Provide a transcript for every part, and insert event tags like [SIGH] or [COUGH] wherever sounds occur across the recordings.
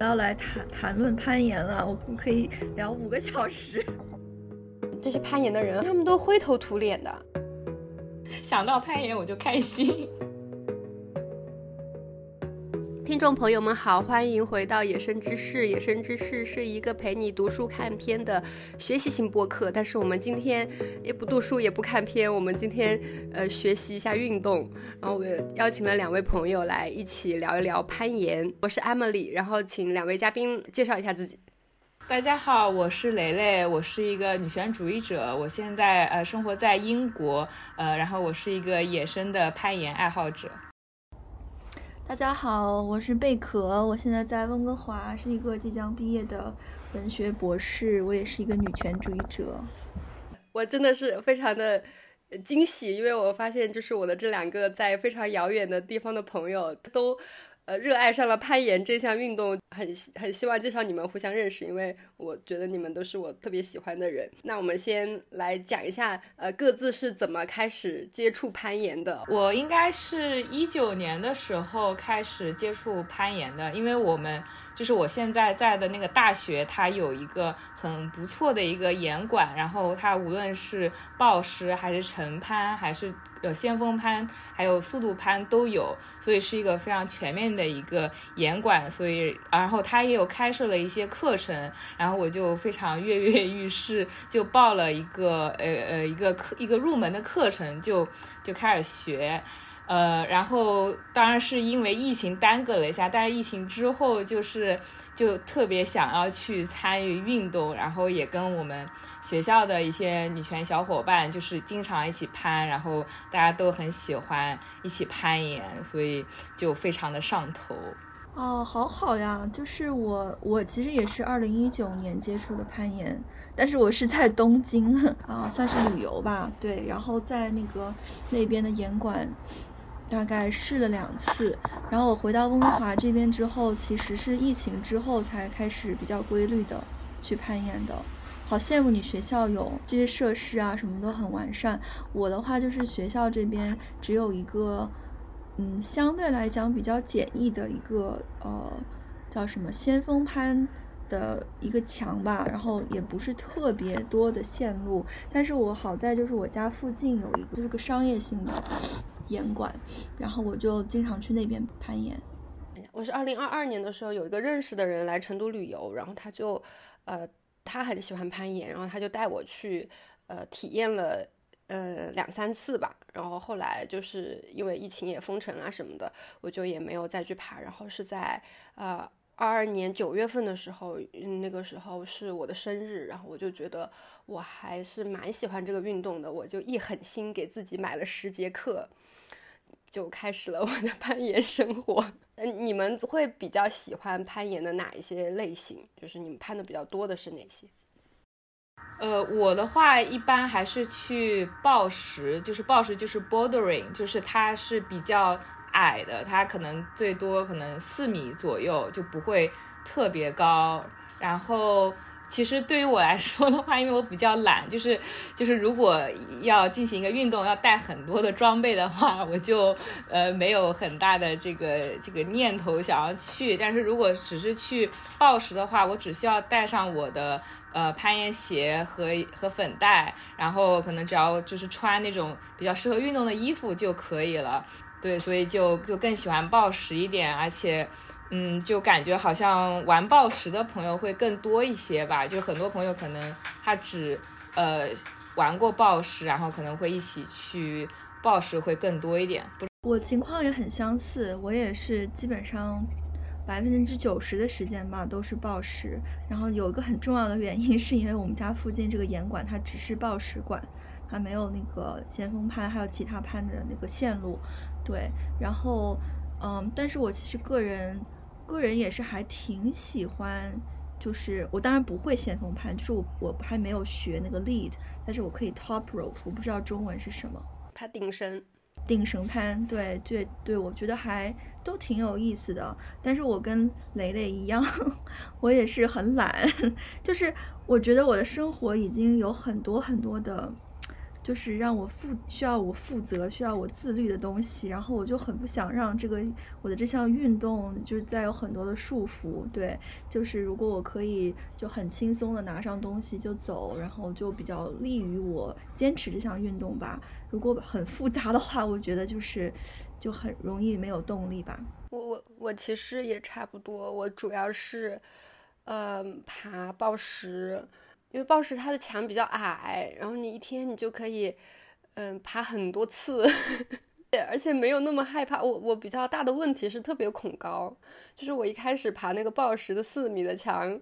要来谈谈论攀岩了，我们可以聊五个小时。[LAUGHS] 这些攀岩的人，他们都灰头土脸的，想到攀岩我就开心。听众朋友们好，欢迎回到《野生知识》。《野生知识》是一个陪你读书看片的学习型播客，但是我们今天也不读书也不看片，我们今天呃学习一下运动。然后我邀请了两位朋友来一起聊一聊攀岩。我是 Emily，然后请两位嘉宾介绍一下自己。大家好，我是雷雷，我是一个女权主义者，我现在呃生活在英国，呃，然后我是一个野生的攀岩爱好者。大家好，我是贝壳，我现在在温哥华，是一个即将毕业的文学博士，我也是一个女权主义者。我真的是非常的惊喜，因为我发现就是我的这两个在非常遥远的地方的朋友都。呃，热爱上了攀岩这项运动，很很希望介绍你们互相认识，因为我觉得你们都是我特别喜欢的人。那我们先来讲一下，呃，各自是怎么开始接触攀岩的。我应该是一九年的时候开始接触攀岩的，因为我们。就是我现在在的那个大学，它有一个很不错的一个岩馆，然后它无论是暴石还是晨攀，还是呃先锋攀，还有速度攀都有，所以是一个非常全面的一个岩馆。所以，然后它也有开设了一些课程，然然后我就非常跃跃欲试，就报了一个呃呃一个课一个入门的课程，就就开始学。呃，然后当然是因为疫情耽搁了一下，但是疫情之后就是就特别想要去参与运动，然后也跟我们学校的一些女权小伙伴就是经常一起攀，然后大家都很喜欢一起攀岩，所以就非常的上头。哦，好好呀，就是我我其实也是二零一九年接触的攀岩，但是我是在东京 [LAUGHS] 啊，算是旅游吧，对，然后在那个那边的岩馆。大概试了两次，然后我回到温哥华这边之后，其实是疫情之后才开始比较规律的去攀岩的。好羡慕你学校有这些设施啊，什么都很完善。我的话就是学校这边只有一个，嗯，相对来讲比较简易的一个呃，叫什么先锋攀的一个墙吧，然后也不是特别多的线路。但是我好在就是我家附近有一个，就是个商业性的。岩馆，然后我就经常去那边攀岩。我是二零二二年的时候有一个认识的人来成都旅游，然后他就，呃，他很喜欢攀岩，然后他就带我去，呃，体验了，呃，两三次吧。然后后来就是因为疫情也封城啊什么的，我就也没有再去爬。然后是在，呃。二二年九月份的时候，那个时候是我的生日，然后我就觉得我还是蛮喜欢这个运动的，我就一狠心给自己买了十节课，就开始了我的 [LAUGHS] 攀岩生活。嗯，你们会比较喜欢攀岩的哪一些类型？就是你们攀的比较多的是哪些？呃，我的话一般还是去暴食，就是暴食就是 bordering，就是它是比较。矮的，它可能最多可能四米左右，就不会特别高。然后，其实对于我来说的话，因为我比较懒，就是就是如果要进行一个运动，要带很多的装备的话，我就呃没有很大的这个这个念头想要去。但是如果只是去暴食的话，我只需要带上我的呃攀岩鞋和和粉袋，然后可能只要就是穿那种比较适合运动的衣服就可以了。对，所以就就更喜欢暴食一点，而且，嗯，就感觉好像玩暴食的朋友会更多一些吧。就很多朋友可能他只呃玩过暴食，然后可能会一起去暴食会更多一点。我情况也很相似，我也是基本上百分之九十的时间吧都是暴食。然后有一个很重要的原因，是因为我们家附近这个岩馆它只是暴食馆，它没有那个先锋攀还有其他攀的那个线路。对，然后，嗯，但是我其实个人，个人也是还挺喜欢，就是我当然不会先锋攀，就是我我还没有学那个 lead，但是我可以 top rope，我不知道中文是什么，攀顶绳，顶绳攀，对对对，我觉得还都挺有意思的，但是我跟雷雷一样，[LAUGHS] 我也是很懒，[LAUGHS] 就是我觉得我的生活已经有很多很多的。就是让我负需要我负责、需要我自律的东西，然后我就很不想让这个我的这项运动就是再有很多的束缚。对，就是如果我可以就很轻松的拿上东西就走，然后就比较利于我坚持这项运动吧。如果很复杂的话，我觉得就是就很容易没有动力吧。我我我其实也差不多，我主要是呃爬报石。因为报时它的墙比较矮，然后你一天你就可以，嗯，爬很多次，[LAUGHS] 而且没有那么害怕。我我比较大的问题是特别恐高，就是我一开始爬那个报时的四米的墙。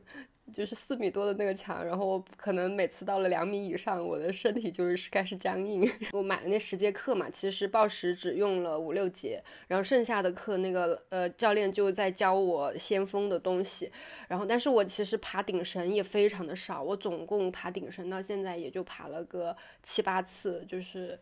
就是四米多的那个墙，然后可能每次到了两米以上，我的身体就是开始僵硬。[LAUGHS] 我买了那十节课嘛，其实报时只用了五六节，然后剩下的课那个呃教练就在教我先锋的东西，然后但是我其实爬顶绳也非常的少，我总共爬顶绳到现在也就爬了个七八次，就是。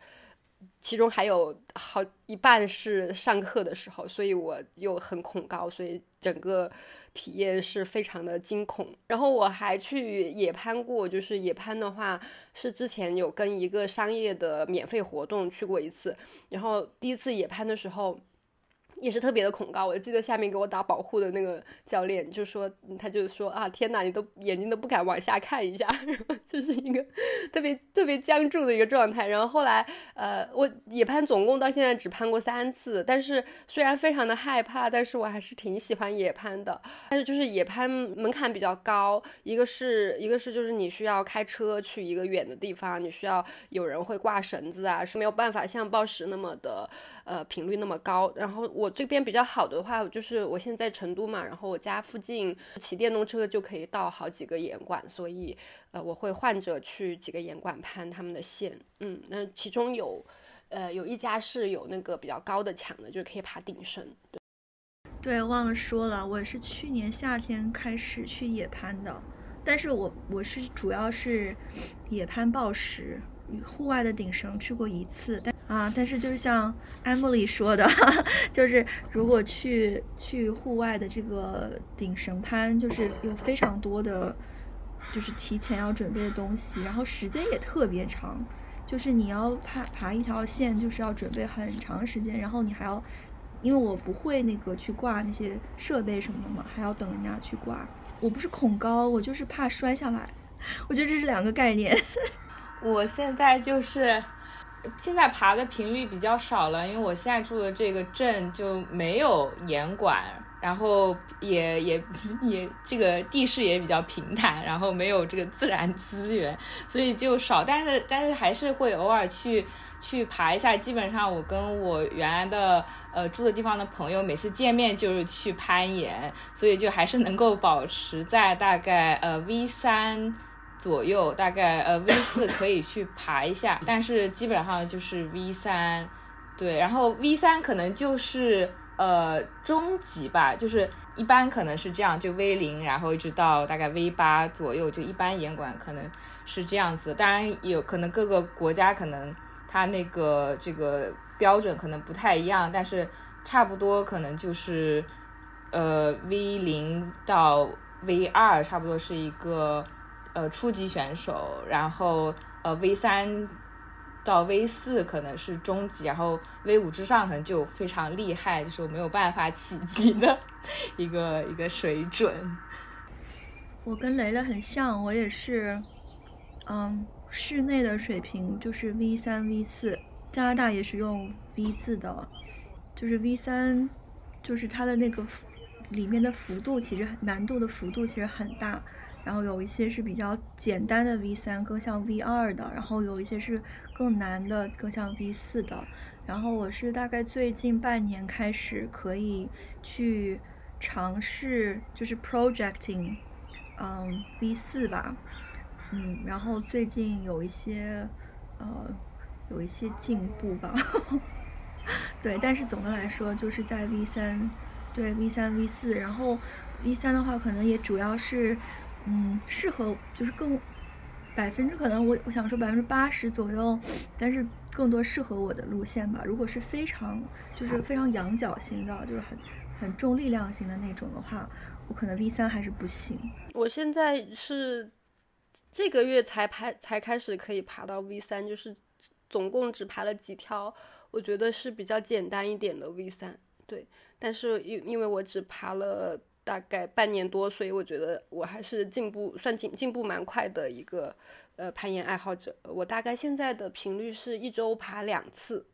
其中还有好一半是上课的时候，所以我又很恐高，所以整个体验是非常的惊恐。然后我还去野攀过，就是野攀的话是之前有跟一个商业的免费活动去过一次，然后第一次野攀的时候。也是特别的恐高，我记得下面给我打保护的那个教练就说，他就说啊，天哪，你都眼睛都不敢往下看一下，[LAUGHS] 然后就是一个特别特别僵住的一个状态。然后后来，呃，我野攀总共到现在只攀过三次，但是虽然非常的害怕，但是我还是挺喜欢野攀的。但是就是野攀门槛比较高，一个是一个是就是你需要开车去一个远的地方，你需要有人会挂绳子啊，是没有办法像报时那么的呃频率那么高。然后我。这边比较好的话，就是我现在成都嘛，然后我家附近骑电动车就可以到好几个岩馆，所以呃我会换着去几个岩馆攀他们的线，嗯，那其中有呃有一家是有那个比较高的墙的，就是可以爬顶绳。对，忘了说了，我是去年夏天开始去野攀的，但是我我是主要是野攀暴石。户外的顶绳去过一次，但啊，但是就是像 Emily 说的，[LAUGHS] 就是如果去去户外的这个顶绳攀，就是有非常多的，就是提前要准备的东西，然后时间也特别长，就是你要爬爬一条线，就是要准备很长时间，然后你还要，因为我不会那个去挂那些设备什么的嘛，还要等人家去挂。我不是恐高，我就是怕摔下来，[LAUGHS] 我觉得这是两个概念。[LAUGHS] 我现在就是现在爬的频率比较少了，因为我现在住的这个镇就没有岩馆，然后也也 [LAUGHS] 也这个地势也比较平坦，然后没有这个自然资源，所以就少。但是但是还是会偶尔去去爬一下。基本上我跟我原来的呃住的地方的朋友每次见面就是去攀岩，所以就还是能够保持在大概呃 V 三。左右大概呃 V 四 [LAUGHS] 可以去爬一下，但是基本上就是 V 三，对，然后 V 三可能就是呃中级吧，就是一般可能是这样，就 V 零，然后一直到大概 V 八左右，就一般严管可能是这样子。当然有可能各个国家可能它那个这个标准可能不太一样，但是差不多可能就是呃 V 零到 V 二差不多是一个。呃，初级选手，然后呃，V 三到 V 四可能是中级，然后 V 五之上可能就非常厉害，就是我没有办法企及的 [LAUGHS] 一个一个水准。我跟雷雷很像，我也是，嗯，室内的水平就是 V 三、V 四，加拿大也是用 V 字的，就是 V 三，就是它的那个里面的幅度其实难度的幅度其实很大。然后有一些是比较简单的 V 三，更像 V 二的；然后有一些是更难的，更像 V 四的。然后我是大概最近半年开始可以去尝试，就是 projecting，嗯，V 四吧，嗯，然后最近有一些呃有一些进步吧，[LAUGHS] 对，但是总的来说就是在 V 三，对 V 三 V 四，然后 V 三的话可能也主要是。嗯，适合就是更百分之可能我我想说百分之八十左右，但是更多适合我的路线吧。如果是非常就是非常仰角型的，就是很很重力量型的那种的话，我可能 V 三还是不行。我现在是这个月才爬才开始可以爬到 V 三，就是总共只爬了几条，我觉得是比较简单一点的 V 三。对，但是因因为我只爬了大概半年多，所以我觉得我还是进步算进进步蛮快的一个呃攀岩爱好者。我大概现在的频率是一周爬两次。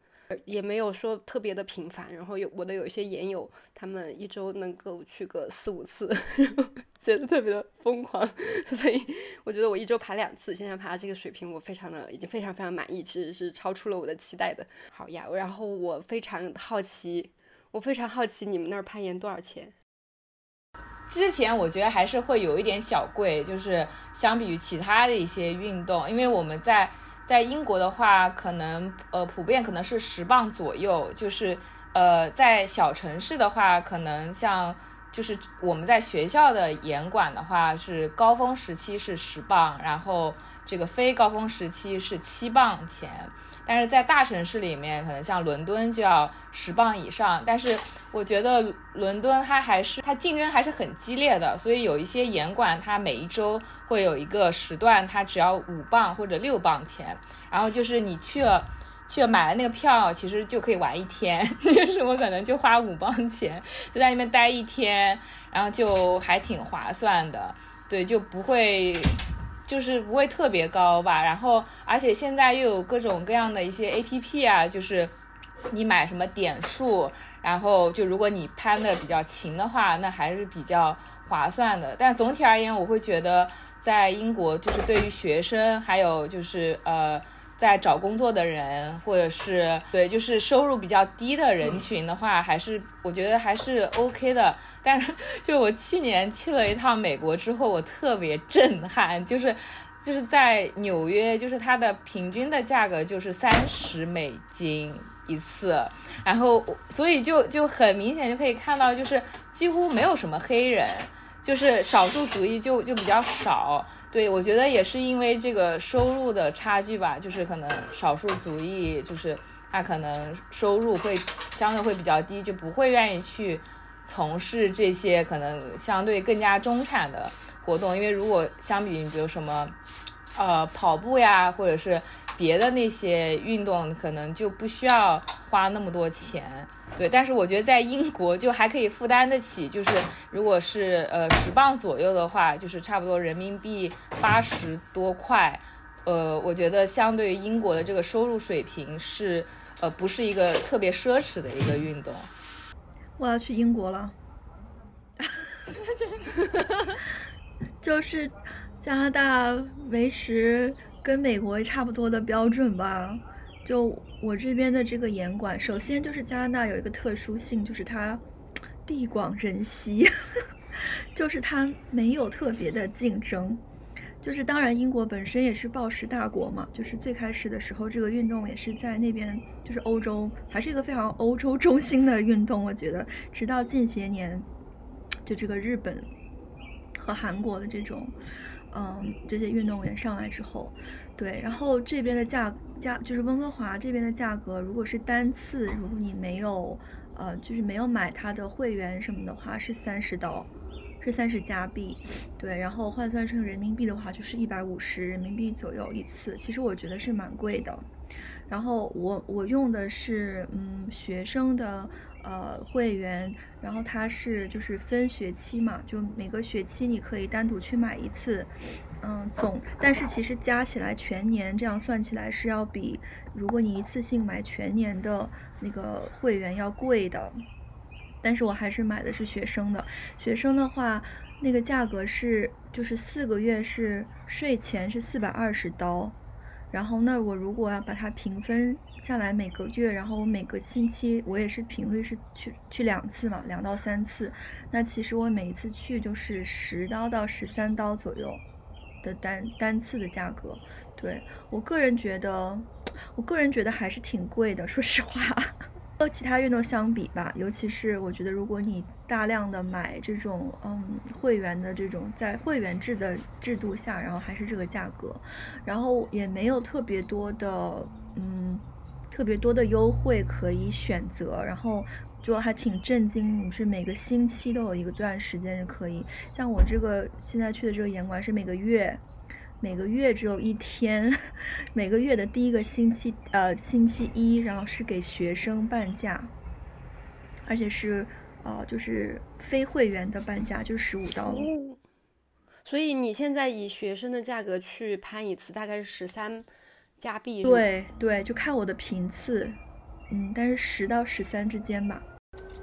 也没有说特别的频繁，然后有我的有一些研友，他们一周能够去个四五次，[LAUGHS] 觉得特别的疯狂，[LAUGHS] 所以我觉得我一周爬两次，现在爬这个水平，我非常的已经非常非常满意，其实是超出了我的期待的。好呀，然后我非常好奇，我非常好奇你们那儿攀岩多少钱？之前我觉得还是会有一点小贵，就是相比于其他的一些运动，因为我们在。在英国的话，可能呃普遍可能是十磅左右，就是呃在小城市的话，可能像就是我们在学校的严管的话，是高峰时期是十磅，然后这个非高峰时期是七磅钱。但是在大城市里面，可能像伦敦就要十磅以上。但是我觉得伦敦它还是它竞争还是很激烈的，所以有一些严管它每一周会有一个时段，它只要五磅或者六磅钱。然后就是你去了去了买了那个票，其实就可以玩一天。[LAUGHS] 就是我可能就花五磅钱，就在那边待一天，然后就还挺划算的。对，就不会。就是不会特别高吧，然后而且现在又有各种各样的一些 A P P 啊，就是你买什么点数，然后就如果你攀的比较勤的话，那还是比较划算的。但总体而言，我会觉得在英国，就是对于学生，还有就是呃。在找工作的人，或者是对，就是收入比较低的人群的话，还是我觉得还是 OK 的。但是，就我去年去了一趟美国之后，我特别震撼，就是就是在纽约，就是它的平均的价格就是三十美金一次，然后所以就就很明显就可以看到，就是几乎没有什么黑人，就是少数族裔就就比较少。对，我觉得也是因为这个收入的差距吧，就是可能少数族裔，就是他可能收入会相对会比较低，就不会愿意去从事这些可能相对更加中产的活动。因为如果相比，比如什么，呃，跑步呀，或者是别的那些运动，可能就不需要花那么多钱。对，但是我觉得在英国就还可以负担得起，就是如果是呃十磅左右的话，就是差不多人民币八十多块，呃，我觉得相对于英国的这个收入水平是呃不是一个特别奢侈的一个运动。我要去英国了，就是加拿大维持跟美国差不多的标准吧。就我这边的这个严管，首先就是加拿大有一个特殊性，就是它地广人稀，[LAUGHS] 就是它没有特别的竞争。就是当然，英国本身也是暴食大国嘛，就是最开始的时候，这个运动也是在那边，就是欧洲，还是一个非常欧洲中心的运动。我觉得，直到近些年，就这个日本和韩国的这种，嗯，这些运动员上来之后。对，然后这边的价价就是温哥华这边的价格，如果是单次，如果你没有呃，就是没有买它的会员什么的话，是三十刀，是三十加币。对，然后换算成人民币的话，就是一百五十人民币左右一次。其实我觉得是蛮贵的。然后我我用的是嗯学生的。呃，会员，然后它是就是分学期嘛，就每个学期你可以单独去买一次，嗯，总，但是其实加起来全年这样算起来是要比如果你一次性买全年的那个会员要贵的，但是我还是买的是学生的，学生的话那个价格是就是四个月是税前是四百二十刀，然后那我如果要把它平分。下来每个月，然后我每个星期我也是频率是去去两次嘛，两到三次。那其实我每一次去就是十刀到十三刀左右的单单次的价格。对我个人觉得，我个人觉得还是挺贵的，说实话。和其他运动相比吧，尤其是我觉得如果你大量的买这种嗯会员的这种在会员制的制度下，然后还是这个价格，然后也没有特别多的嗯。特别多的优惠可以选择，然后就还挺震惊，你是每个星期都有一个段时间是可以，像我这个现在去的这个严馆是每个月，每个月只有一天，[LAUGHS] 每个月的第一个星期，呃，星期一，然后是给学生半价，而且是呃，就是非会员的半价，就是十五刀。所以你现在以学生的价格去攀一次，大概是十三加币。对对，就看我的频次，嗯，但是十到十三之间吧。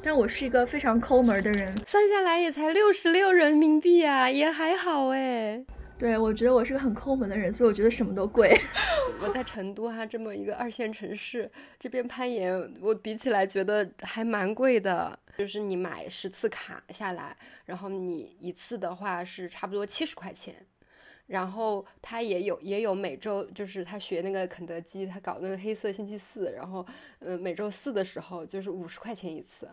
但我是一个非常抠门的人，算下来也才六十六人民币啊，也还好哎。对，我觉得我是个很抠门的人，所以我觉得什么都贵。[LAUGHS] 我在成都哈，这么一个二线城市，这边攀岩，我比起来觉得还蛮贵的。就是你买十次卡下来，然后你一次的话是差不多七十块钱。然后他也有也有每周，就是他学那个肯德基，他搞那个黑色星期四，然后呃每周四的时候就是五十块钱一次。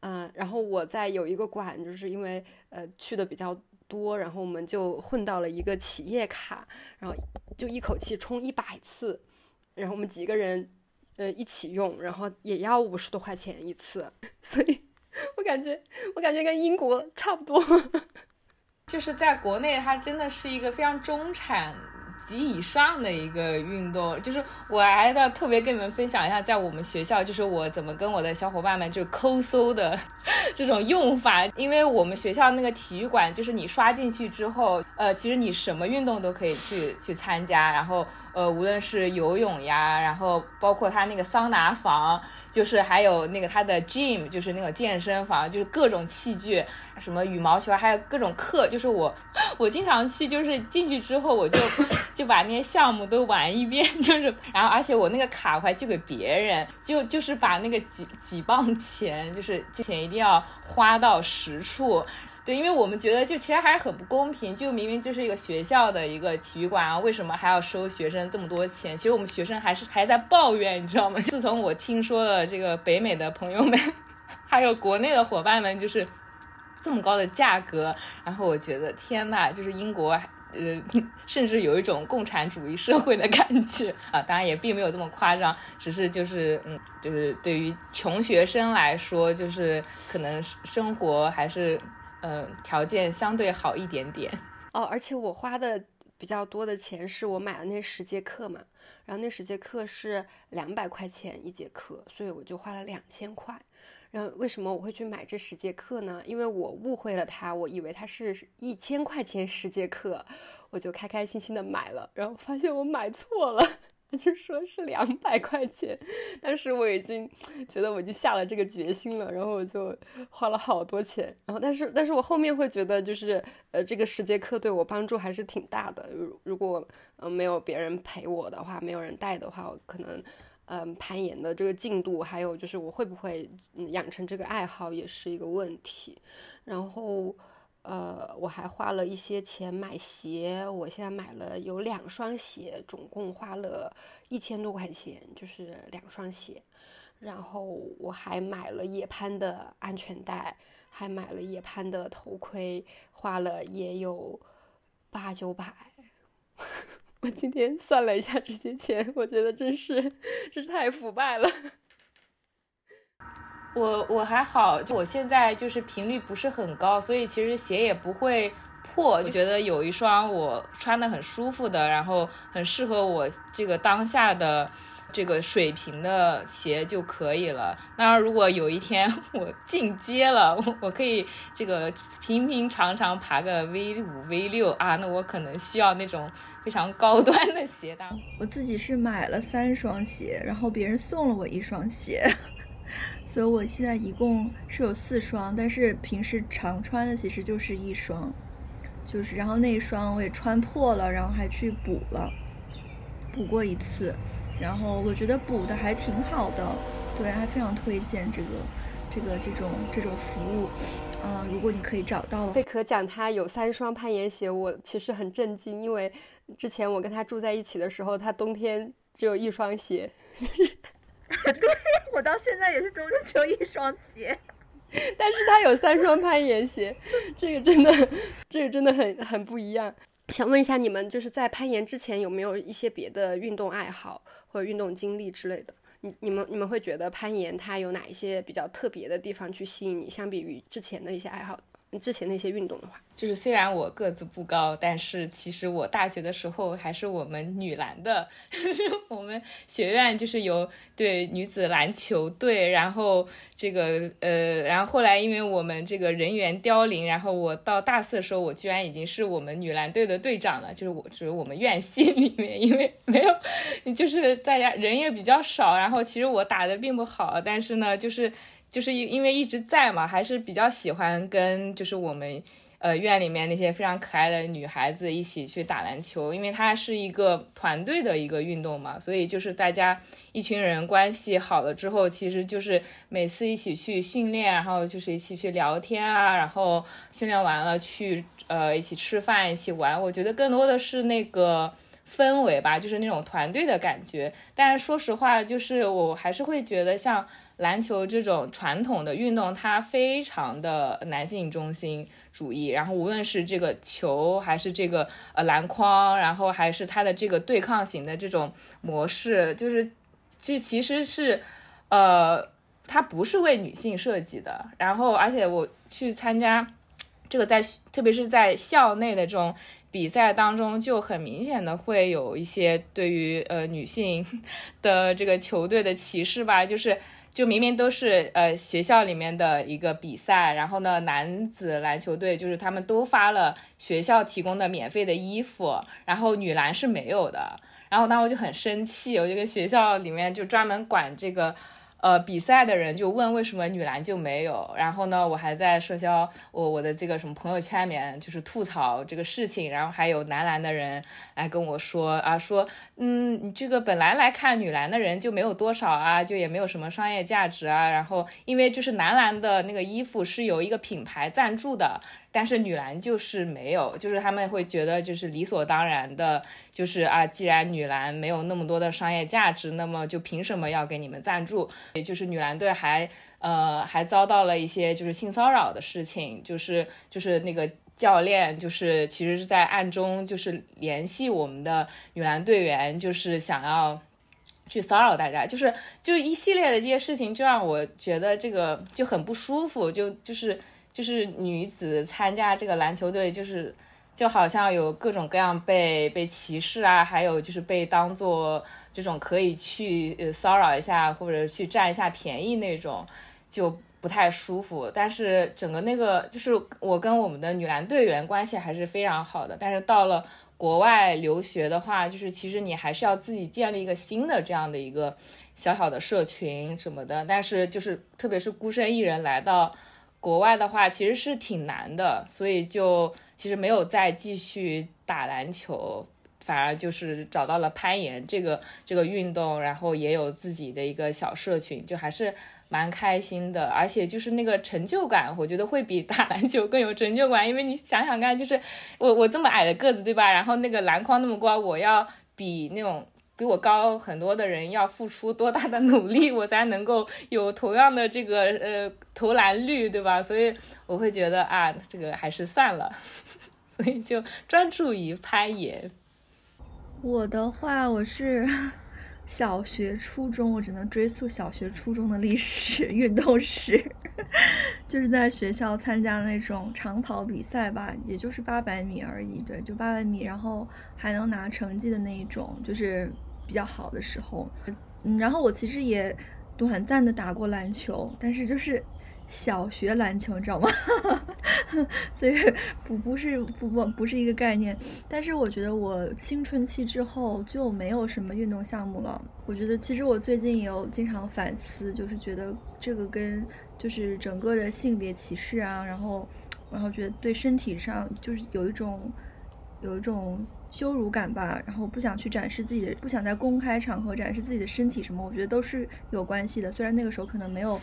嗯，然后我在有一个馆，就是因为呃去的比较。多，然后我们就混到了一个企业卡，然后就一口气充一百次，然后我们几个人呃一起用，然后也要五十多块钱一次，[LAUGHS] 所以我感觉我感觉跟英国差不多，就是在国内它真的是一个非常中产。及以上的一个运动，就是我还要特别跟你们分享一下，在我们学校，就是我怎么跟我的小伙伴们就抠搜的这种用法。因为我们学校那个体育馆，就是你刷进去之后，呃，其实你什么运动都可以去去参加，然后。呃，无论是游泳呀，然后包括他那个桑拿房，就是还有那个他的 gym，就是那个健身房，就是各种器具，什么羽毛球，还有各种课，就是我我经常去，就是进去之后我就就把那些项目都玩一遍，就是然后而且我那个卡我还寄给别人，就就是把那个几几磅钱，就是钱一定要花到实处。对，因为我们觉得就其实还是很不公平，就明明就是一个学校的一个体育馆啊，为什么还要收学生这么多钱？其实我们学生还是还在抱怨，你知道吗？[LAUGHS] 自从我听说了这个北美的朋友们，[LAUGHS] 还有国内的伙伴们，就是这么高的价格，然后我觉得天呐，就是英国，呃，[LAUGHS] 甚至有一种共产主义社会的感觉啊！当然也并没有这么夸张，只是就是嗯，就是对于穷学生来说，就是可能生活还是。呃，条件相对好一点点 [LAUGHS] 哦，而且我花的比较多的钱是我买了那十节课嘛，然后那十节课是两百块钱一节课，所以我就花了两千块。然后为什么我会去买这十节课呢？因为我误会了他，我以为他是一千块钱十节课，我就开开心心的买了，然后发现我买错了。他就说是两百块钱，当时我已经觉得我已经下了这个决心了，然后我就花了好多钱，然后但是但是我后面会觉得就是呃这个十节课对我帮助还是挺大的，如如果呃没有别人陪我的话，没有人带的话，我可能嗯攀岩的这个进度，还有就是我会不会养成这个爱好也是一个问题，然后。呃，我还花了一些钱买鞋，我现在买了有两双鞋，总共花了一千多块钱，就是两双鞋。然后我还买了野攀的安全带，还买了野攀的头盔，花了也有八九百。[LAUGHS] 我今天算了一下这些钱，我觉得真是真 [LAUGHS] 是太腐败了。我我还好，就我现在就是频率不是很高，所以其实鞋也不会破，就觉得有一双我穿的很舒服的，然后很适合我这个当下的这个水平的鞋就可以了。当然，如果有一天 [LAUGHS] 我进阶了，我我可以这个平平常常爬个 V 五 V 六啊，那我可能需要那种非常高端的鞋搭。我自己是买了三双鞋，然后别人送了我一双鞋。所以我现在一共是有四双，但是平时常穿的其实就是一双，就是然后那一双我也穿破了，然后还去补了，补过一次，然后我觉得补的还挺好的，对，还非常推荐这个这个这种这种服务，嗯，如果你可以找到贝壳讲他有三双攀岩鞋，我其实很震惊，因为之前我跟他住在一起的时候，他冬天只有一双鞋。[LAUGHS] 对我到现在也是中间只有一双鞋，[LAUGHS] 但是他有三双攀岩鞋，这个真的，这个真的很很不一样。想问一下你们，就是在攀岩之前有没有一些别的运动爱好或者运动经历之类的？你你们你们会觉得攀岩它有哪一些比较特别的地方去吸引你？相比于之前的一些爱好？之前那些运动的话，就是虽然我个子不高，但是其实我大学的时候还是我们女篮的，[LAUGHS] 我们学院就是有对女子篮球队，然后这个呃，然后后来因为我们这个人员凋零，然后我到大四的时候，我居然已经是我们女篮队的队长了，就是我只有我们院系里面，因为没有，就是大家人也比较少，然后其实我打的并不好，但是呢，就是。就是因为一直在嘛，还是比较喜欢跟就是我们呃院里面那些非常可爱的女孩子一起去打篮球，因为它是一个团队的一个运动嘛，所以就是大家一群人关系好了之后，其实就是每次一起去训练，然后就是一起去聊天啊，然后训练完了去呃一起吃饭，一起玩，我觉得更多的是那个氛围吧，就是那种团队的感觉。但是说实话，就是我还是会觉得像。篮球这种传统的运动，它非常的男性中心主义。然后无论是这个球，还是这个呃篮筐，然后还是它的这个对抗型的这种模式，就是这其实是呃，它不是为女性设计的。然后而且我去参加这个在，特别是在校内的这种比赛当中，就很明显的会有一些对于呃女性 [LAUGHS] 的这个球队的歧视吧，就是。就明明都是呃学校里面的一个比赛，然后呢，男子篮球队就是他们都发了学校提供的免费的衣服，然后女篮是没有的，然后当时我就很生气，我就跟学校里面就专门管这个。呃，比赛的人就问为什么女篮就没有？然后呢，我还在社交我我的这个什么朋友圈里面，就是吐槽这个事情。然后还有男篮的人来跟我说啊，说嗯，你这个本来来看女篮的人就没有多少啊，就也没有什么商业价值啊。然后因为就是男篮的那个衣服是由一个品牌赞助的。但是女篮就是没有，就是他们会觉得就是理所当然的，就是啊，既然女篮没有那么多的商业价值，那么就凭什么要给你们赞助？也就是女篮队还呃还遭到了一些就是性骚扰的事情，就是就是那个教练就是其实是在暗中就是联系我们的女篮队员，就是想要去骚扰大家，就是就一系列的这些事情，就让我觉得这个就很不舒服，就就是。就是女子参加这个篮球队，就是就好像有各种各样被被歧视啊，还有就是被当做这种可以去骚扰一下或者去占一下便宜那种，就不太舒服。但是整个那个就是我跟我们的女篮队员关系还是非常好的。但是到了国外留学的话，就是其实你还是要自己建立一个新的这样的一个小小的社群什么的。但是就是特别是孤身一人来到。国外的话其实是挺难的，所以就其实没有再继续打篮球，反而就是找到了攀岩这个这个运动，然后也有自己的一个小社群，就还是蛮开心的。而且就是那个成就感，我觉得会比打篮球更有成就感，因为你想想看，就是我我这么矮的个子，对吧？然后那个篮筐那么高，我要比那种。比我高很多的人要付出多大的努力，[LAUGHS] 我才能够有同样的这个呃投篮率，对吧？所以我会觉得啊，这个还是算了，[LAUGHS] 所以就专注于攀岩。我的话，我是小学、初中，我只能追溯小学、初中的历史、运动史，[LAUGHS] 就是在学校参加那种长跑比赛吧，也就是八百米而已，对，就八百米，然后还能拿成绩的那一种，就是。比较好的时候，嗯，然后我其实也短暂的打过篮球，但是就是小学篮球，你知道吗？[LAUGHS] 所以不不是不不不是一个概念。但是我觉得我青春期之后就没有什么运动项目了。我觉得其实我最近也有经常反思，就是觉得这个跟就是整个的性别歧视啊，然后然后觉得对身体上就是有一种有一种。羞辱感吧，然后不想去展示自己的，不想在公开场合展示自己的身体什么，我觉得都是有关系的。虽然那个时候可能没有，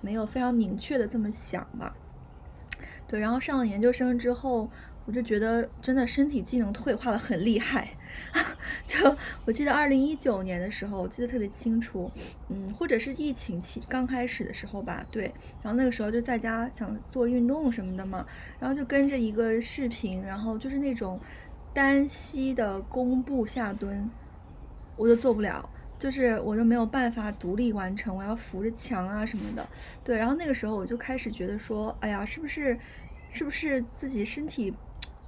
没有非常明确的这么想吧。对，然后上了研究生之后，我就觉得真的身体机能退化的很厉害。[LAUGHS] 就我记得二零一九年的时候，我记得特别清楚，嗯，或者是疫情期刚开始的时候吧，对。然后那个时候就在家想做运动什么的嘛，然后就跟着一个视频，然后就是那种。单膝的弓步下蹲，我就做不了，就是我就没有办法独立完成，我要扶着墙啊什么的。对，然后那个时候我就开始觉得说，哎呀，是不是是不是自己身体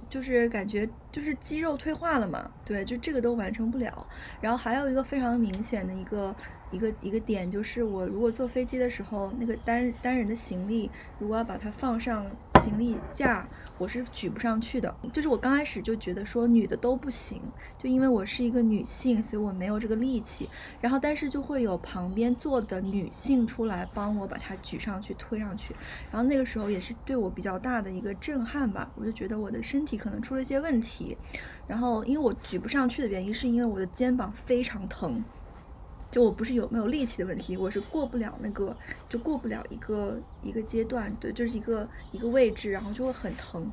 就是感觉就是肌肉退化了嘛？对，就这个都完成不了。然后还有一个非常明显的一个。一个一个点就是，我如果坐飞机的时候，那个单单人的行李，如果要把它放上行李架，我是举不上去的。就是我刚开始就觉得说女的都不行，就因为我是一个女性，所以我没有这个力气。然后但是就会有旁边坐的女性出来帮我把它举上去、推上去。然后那个时候也是对我比较大的一个震撼吧，我就觉得我的身体可能出了一些问题。然后因为我举不上去的原因，是因为我的肩膀非常疼。就我不是有没有力气的问题，我是过不了那个，就过不了一个一个阶段，对，就是一个一个位置，然后就会很疼，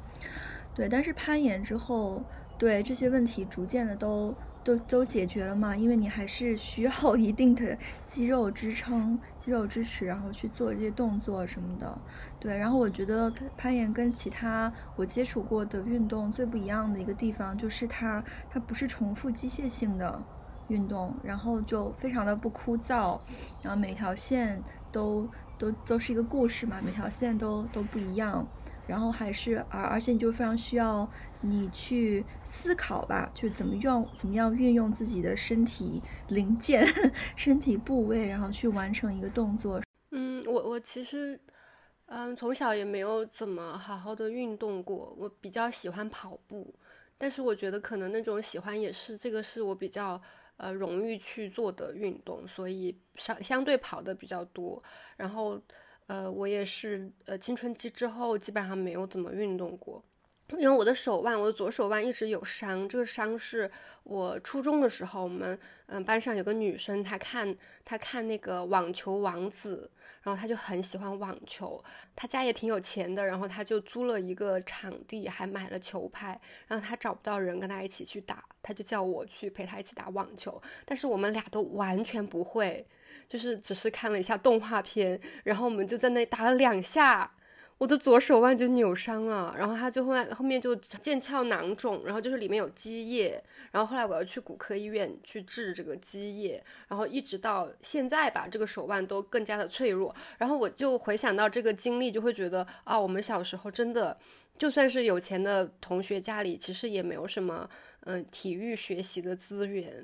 对。但是攀岩之后，对这些问题逐渐的都都都解决了嘛，因为你还是需要 [LAUGHS] 一定的肌肉支撑、肌肉支持，然后去做这些动作什么的，对。然后我觉得攀岩跟其他我接触过的运动最不一样的一个地方，就是它它不是重复机械性的。运动，然后就非常的不枯燥，然后每条线都都都是一个故事嘛，每条线都都不一样，然后还是而而且你就非常需要你去思考吧，就怎么用怎么样运用自己的身体零件、[LAUGHS] 身体部位，然后去完成一个动作。嗯，我我其实嗯从小也没有怎么好好的运动过，我比较喜欢跑步，但是我觉得可能那种喜欢也是这个是我比较。呃，容易去做的运动，所以相相对跑的比较多。然后，呃，我也是，呃，青春期之后基本上没有怎么运动过。因为我的手腕，我的左手腕一直有伤。这个伤是我初中的时候，我们嗯班上有个女生，她看她看那个网球王子，然后她就很喜欢网球。她家也挺有钱的，然后她就租了一个场地，还买了球拍。然后她找不到人跟她一起去打，她就叫我去陪她一起打网球。但是我们俩都完全不会，就是只是看了一下动画片，然后我们就在那打了两下。我的左手腕就扭伤了，然后他就后后面就腱鞘囊肿，然后就是里面有积液，然后后来我要去骨科医院去治这个积液，然后一直到现在吧，这个手腕都更加的脆弱。然后我就回想到这个经历，就会觉得啊，我们小时候真的就算是有钱的同学家里，其实也没有什么嗯体育学习的资源。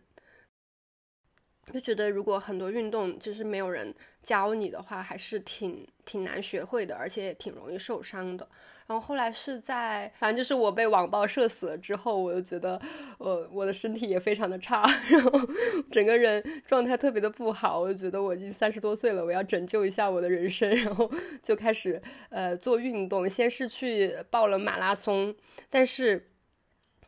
就觉得如果很多运动就是没有人教你的话，还是挺挺难学会的，而且也挺容易受伤的。然后后来是在，反正就是我被网暴射死了之后，我就觉得，呃，我的身体也非常的差，[LAUGHS] 然后整个人状态特别的不好。我就觉得我已经三十多岁了，我要拯救一下我的人生，[LAUGHS] 然后就开始呃做运动，先是去报了马拉松，但是。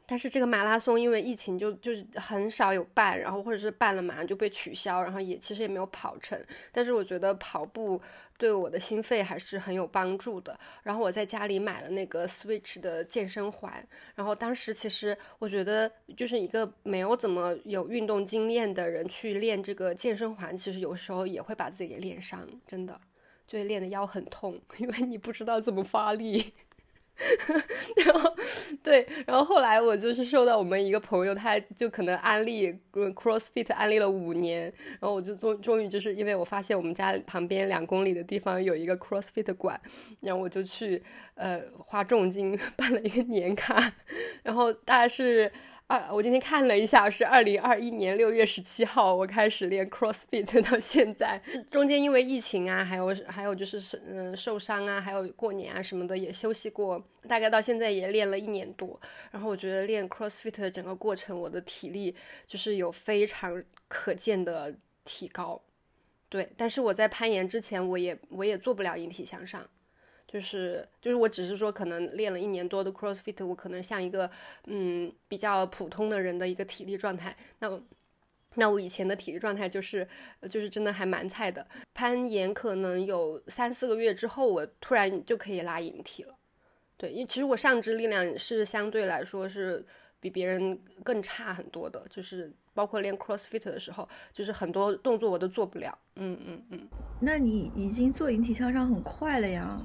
但是这个马拉松因为疫情就就是很少有办，然后或者是办了马上就被取消，然后也其实也没有跑成。但是我觉得跑步对我的心肺还是很有帮助的。然后我在家里买了那个 Switch 的健身环，然后当时其实我觉得就是一个没有怎么有运动经验的人去练这个健身环，其实有时候也会把自己给练伤，真的就练的腰很痛，因为你不知道怎么发力。[LAUGHS] 然后，对，然后后来我就是受到我们一个朋友，他就可能安利 CrossFit 安利了五年，然后我就终终于就是因为我发现我们家旁边两公里的地方有一个 CrossFit 馆，然后我就去呃花重金 [LAUGHS] 办了一个年卡，[LAUGHS] 然后大概是。我今天看了一下，是二零二一年六月十七号，我开始练 CrossFit [LAUGHS] 到现在，中间因为疫情啊，还有还有就是嗯受伤啊，还有过年啊什么的也休息过，大概到现在也练了一年多。然后我觉得练 CrossFit 的整个过程，我的体力就是有非常可见的提高。对，但是我在攀岩之前，我也我也做不了引体向上。就是就是，我只是说，可能练了一年多的 CrossFit，我可能像一个嗯比较普通的人的一个体力状态。那那我以前的体力状态就是就是真的还蛮菜的。攀岩可能有三四个月之后，我突然就可以拉引体了。对，因为其实我上肢力量是相对来说是比别人更差很多的，就是包括练 CrossFit 的时候，就是很多动作我都做不了。嗯嗯嗯。那你已经做引体向上很快了呀？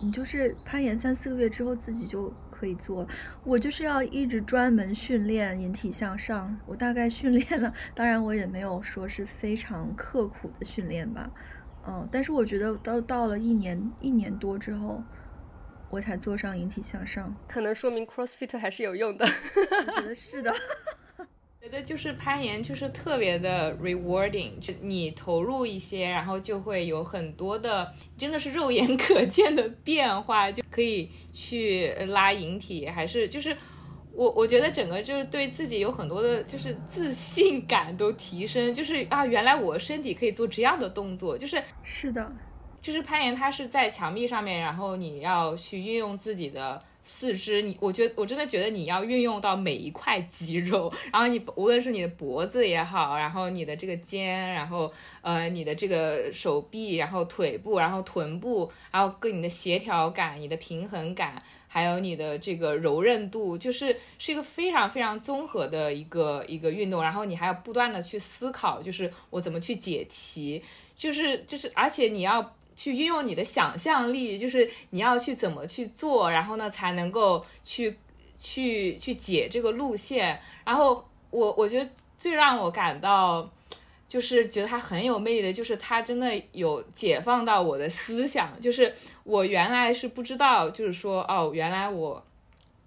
你就是攀岩三四个月之后自己就可以做，我就是要一直专门训练引体向上。我大概训练了，当然我也没有说是非常刻苦的训练吧，嗯，但是我觉得到到了一年一年多之后，我才做上引体向上。可能说明 CrossFit 还是有用的。我觉得是的。觉得就是攀岩就是特别的 rewarding，就你投入一些，然后就会有很多的，真的是肉眼 [LAUGHS] 可见的变化，就可以去拉引体，还是就是我我觉得整个就是对自己有很多的，就是自信感都提升，就是啊，原来我身体可以做这样的动作，就是是的，就是攀岩，它是在墙壁上面，然后你要去运用自己的。四肢，你我觉得我真的觉得你要运用到每一块肌肉，然后你无论是你的脖子也好，然后你的这个肩，然后呃你的这个手臂，然后腿部，然后臀部，然后跟你的协调感、你的平衡感，还有你的这个柔韧度，就是是一个非常非常综合的一个一个运动。然后你还要不断的去思考，就是我怎么去解题，就是就是而且你要。去运用你的想象力，就是你要去怎么去做，然后呢才能够去去去解这个路线。然后我我觉得最让我感到就是觉得他很有魅力的，就是他真的有解放到我的思想。就是我原来是不知道，就是说哦，原来我。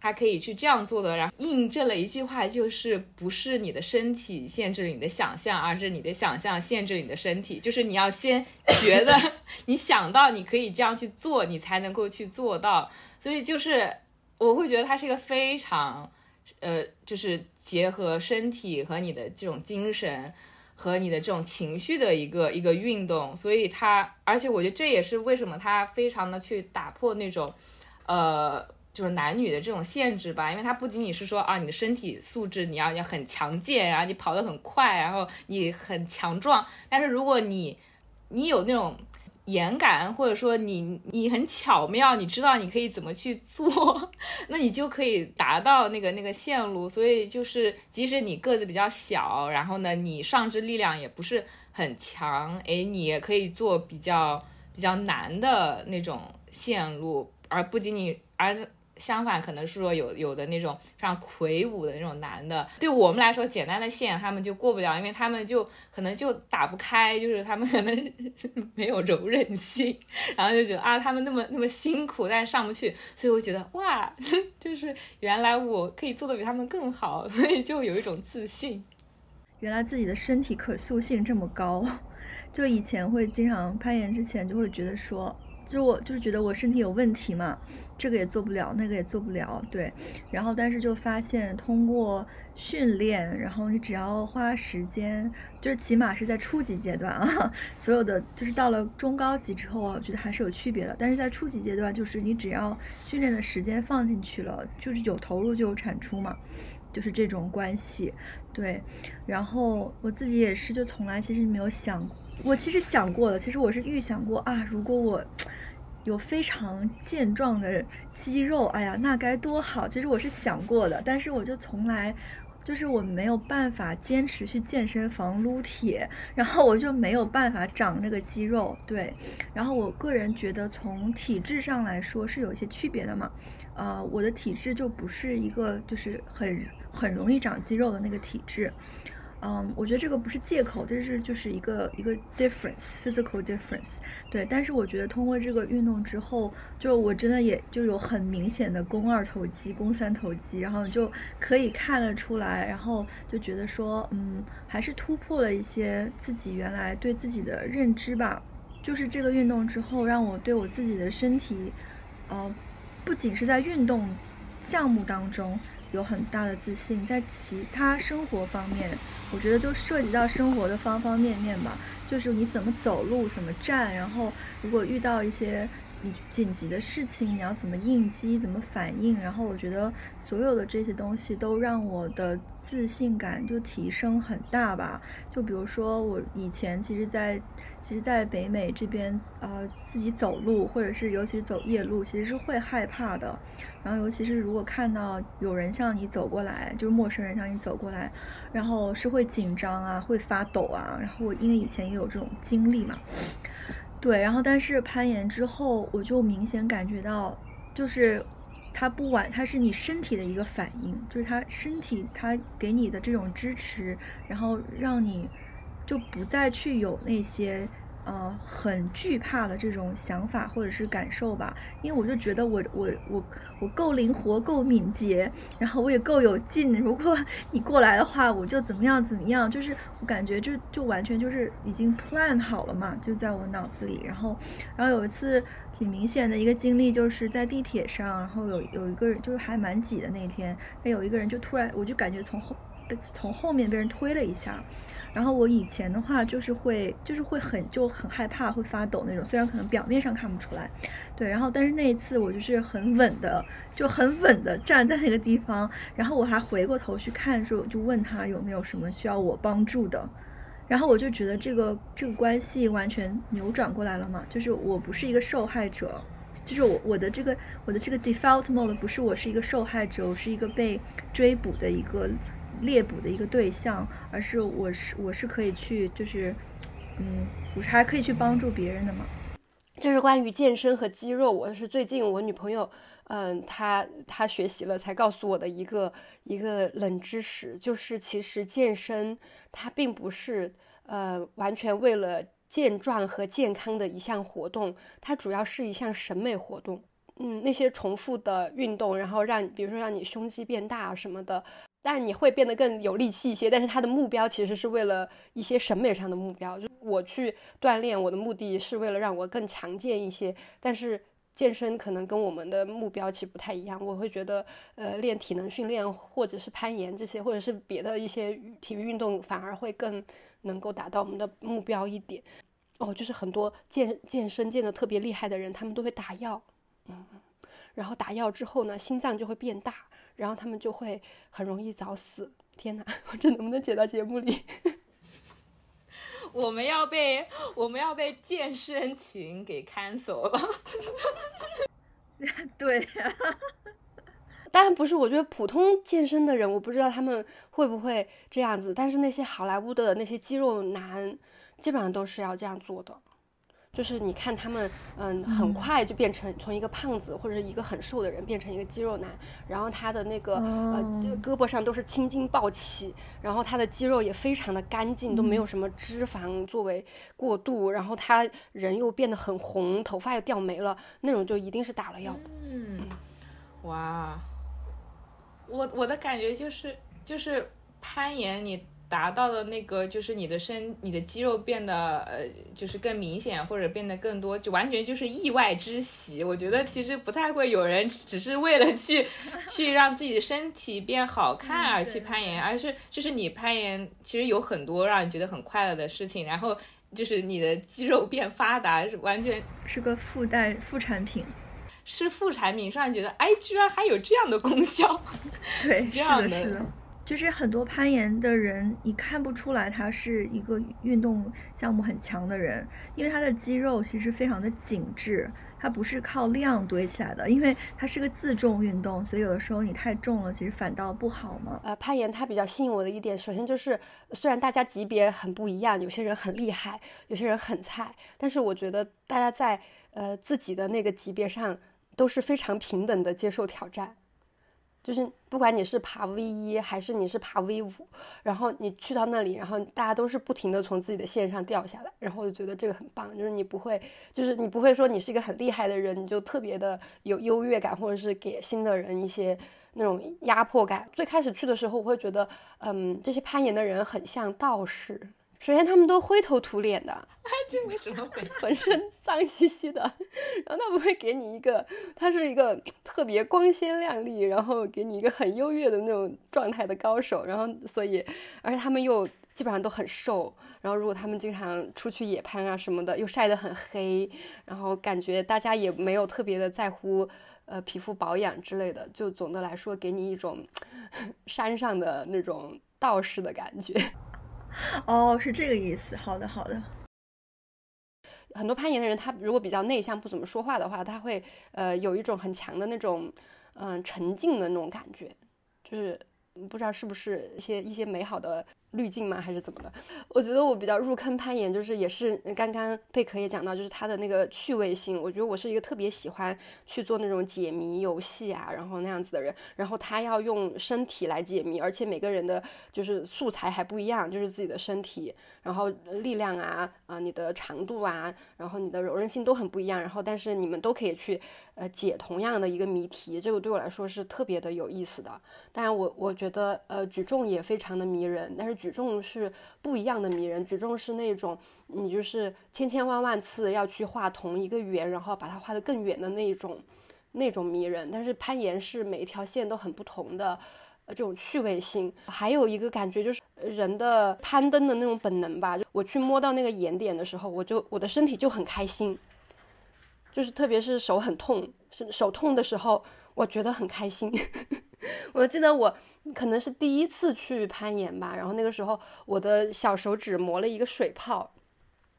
还可以去这样做的，然后印证了一句话，就是不是你的身体限制了你的想象，而是你的想象限制了你的身体。就是你要先觉得 [LAUGHS] 你想到你可以这样去做，你才能够去做到。所以就是我会觉得它是一个非常，呃，就是结合身体和你的这种精神和你的这种情绪的一个一个运动。所以它，而且我觉得这也是为什么它非常的去打破那种，呃。就是男女的这种限制吧，因为它不仅仅是说啊，你的身体素质你要要很强健，然后你跑得很快，然后你很强壮。但是如果你你有那种眼感，或者说你你很巧妙，你知道你可以怎么去做，[LAUGHS] 那你就可以达到那个那个线路。所以就是即使你个子比较小，然后呢你上肢力量也不是很强，哎，你也可以做比较比较难的那种线路，而不仅仅而。相反，可能是说有有的那种非常魁梧的那种男的，对我们来说简单的线他们就过不了，因为他们就可能就打不开，就是他们可能 [LAUGHS] 没有柔韧性，然后就觉得啊，他们那么那么辛苦，但是上不去，所以我觉得哇，[LAUGHS] 就是原来我可以做的比他们更好，所以就有一种自信，原来自己的身体可塑性这么高，[LAUGHS] 就以前会经常攀岩之前就会觉得说。就是我就是觉得我身体有问题嘛，这个也做不了，那个也做不了，对。然后但是就发现通过训练，然后你只要花时间，就是起码是在初级阶段啊，[LAUGHS] 所有的就是到了中高级之后，我觉得还是有区别的。但是在初级阶段，就是你只要训练的时间放进去了，就是有投入就有产出嘛，就是这种关系，对。然后我自己也是，就从来其实没有想，我其实想过了，其实我是预想过啊，如果我。有非常健壮的肌肉，哎呀，那该多好！其实我是想过的，但是我就从来，就是我没有办法坚持去健身房撸铁，然后我就没有办法长那个肌肉。对，然后我个人觉得从体质上来说是有一些区别的嘛，呃，我的体质就不是一个就是很很容易长肌肉的那个体质。嗯，我觉得这个不是借口，这是就是一个一个 difference，physical difference。对，但是我觉得通过这个运动之后，就我真的也就有很明显的肱二头肌、肱三头肌，然后就可以看得出来，然后就觉得说，嗯，还是突破了一些自己原来对自己的认知吧。就是这个运动之后，让我对我自己的身体，呃，不仅是在运动项目当中。有很大的自信，在其他生活方面，我觉得都涉及到生活的方方面面吧。就是你怎么走路，怎么站，然后如果遇到一些你紧急的事情，你要怎么应激，怎么反应。然后我觉得所有的这些东西都让我的自信感就提升很大吧。就比如说我以前其实，在其实，在北美这边，呃，自己走路，或者是尤其是走夜路，其实是会害怕的。然后，尤其是如果看到有人向你走过来，就是陌生人向你走过来，然后是会紧张啊，会发抖啊。然后我因为以前也有这种经历嘛，对。然后，但是攀岩之后，我就明显感觉到，就是它不晚它是你身体的一个反应，就是它身体它给你的这种支持，然后让你。就不再去有那些呃，很惧怕的这种想法或者是感受吧，因为我就觉得我我我我够灵活，够敏捷，然后我也够有劲。如果 [LAUGHS] 你过来的话，我就怎么样怎么样，就是我感觉就就完全就是已经 plan 好了嘛，就在我脑子里。然后，然后有一次挺明显的一个经历，就是在地铁上，然后有有一个人就是还蛮挤的那天，那有一个人就突然，我就感觉从后从后面被人推了一下。然后我以前的话就是会，就是会很就很害怕，会发抖那种。虽然可能表面上看不出来，对。然后但是那一次我就是很稳的，就很稳的站在那个地方。然后我还回过头去看的时候，就问他有没有什么需要我帮助的。然后我就觉得这个这个关系完全扭转过来了嘛，就是我不是一个受害者，就是我我的这个我的这个 default mode 不是我是一个受害者，我是一个被追捕的一个。猎捕的一个对象，而是我是我是可以去，就是，嗯，我是还可以去帮助别人的嘛。就是关于健身和肌肉，我是最近我女朋友，嗯，她她学习了才告诉我的一个一个冷知识，就是其实健身它并不是呃完全为了健壮和健康的一项活动，它主要是一项审美活动。嗯，那些重复的运动，然后让比如说让你胸肌变大什么的。但你会变得更有力气一些，但是他的目标其实是为了一些审美上的目标。就我去锻炼，我的目的是为了让我更强健一些。但是健身可能跟我们的目标其实不太一样。我会觉得，呃，练体能训练或者是攀岩这些，或者是别的一些体育运动，反而会更能够达到我们的目标一点。哦，就是很多健健身健的特别厉害的人，他们都会打药，嗯，然后打药之后呢，心脏就会变大。然后他们就会很容易早死。天哪，我 [LAUGHS] 这能不能剪到节目里？[LAUGHS] 我们要被我们要被健身群给 cancel 了。[LAUGHS] 对，当然不是。我觉得普通健身的人，我不知道他们会不会这样子。但是那些好莱坞的那些肌肉男，基本上都是要这样做的。就是你看他们，嗯，很快就变成从一个胖子或者一个很瘦的人变成一个肌肉男，然后他的那个呃胳膊上都是青筋暴起，然后他的肌肉也非常的干净，都没有什么脂肪作为过渡，然后他人又变得很红，头发又掉没了，那种就一定是打了药的。嗯，哇，我我的感觉就是就是攀岩你。达到的那个就是你的身，你的肌肉变得呃，就是更明显或者变得更多，就完全就是意外之喜。我觉得其实不太会有人只是为了去去让自己的身体变好看而去攀岩，而是就是你攀岩其实有很多让你觉得很快乐的事情，然后就是你的肌肉变发达是完全是个附带副产品，是副产品，让人觉得哎，居然还有这样的功效，对，[LAUGHS] 这样的。就是很多攀岩的人，你看不出来他是一个运动项目很强的人，因为他的肌肉其实非常的紧致，他不是靠量堆起来的，因为它是个自重运动，所以有的时候你太重了，其实反倒不好嘛。呃，攀岩它比较吸引我的一点，首先就是虽然大家级别很不一样，有些人很厉害，有些人很菜，但是我觉得大家在呃自己的那个级别上都是非常平等的接受挑战。就是不管你是爬 V 一还是你是爬 V 五，然后你去到那里，然后大家都是不停的从自己的线上掉下来，然后我就觉得这个很棒，就是你不会，就是你不会说你是一个很厉害的人，你就特别的有优越感，或者是给新的人一些那种压迫感。最开始去的时候，我会觉得，嗯，这些攀岩的人很像道士。首先，他们都灰头土脸的，[LAUGHS] 这为什么会 [LAUGHS] 浑身脏兮兮的？然后他不会给你一个，他是一个特别光鲜亮丽，然后给你一个很优越的那种状态的高手。然后，所以，而且他们又基本上都很瘦。然后，如果他们经常出去野攀啊什么的，又晒得很黑，然后感觉大家也没有特别的在乎，呃，皮肤保养之类的。就总的来说，给你一种 [LAUGHS] 山上的那种道士的感觉。[LAUGHS] 哦，是这个意思。好的，好的。很多攀岩的人，他如果比较内向，不怎么说话的话，他会呃有一种很强的那种嗯沉静的那种感觉，就是不知道是不是一些一些美好的滤镜吗？还是怎么的？我觉得我比较入坑攀岩，就是也是刚刚贝壳也讲到，就是它的那个趣味性。我觉得我是一个特别喜欢去做那种解谜游戏啊，然后那样子的人。然后他要用身体来解谜，而且每个人的就是素材还不一样，就是自己的身体，然后力量啊啊，你的长度啊，然后你的柔韧性都很不一样。然后但是你们都可以去呃解同样的一个谜题，这个对我来说是特别的有意思的。当然我我觉得呃举重也非常的迷人，但是。举重是不一样的迷人，举重是那种你就是千千万万次要去画同一个圆，然后把它画得更远的那种那种迷人。但是攀岩是每一条线都很不同的，呃，这种趣味性。还有一个感觉就是人的攀登的那种本能吧，我去摸到那个岩点的时候，我就我的身体就很开心，就是特别是手很痛，是手痛的时候，我觉得很开心。[LAUGHS] 我记得我可能是第一次去攀岩吧，然后那个时候我的小手指磨了一个水泡，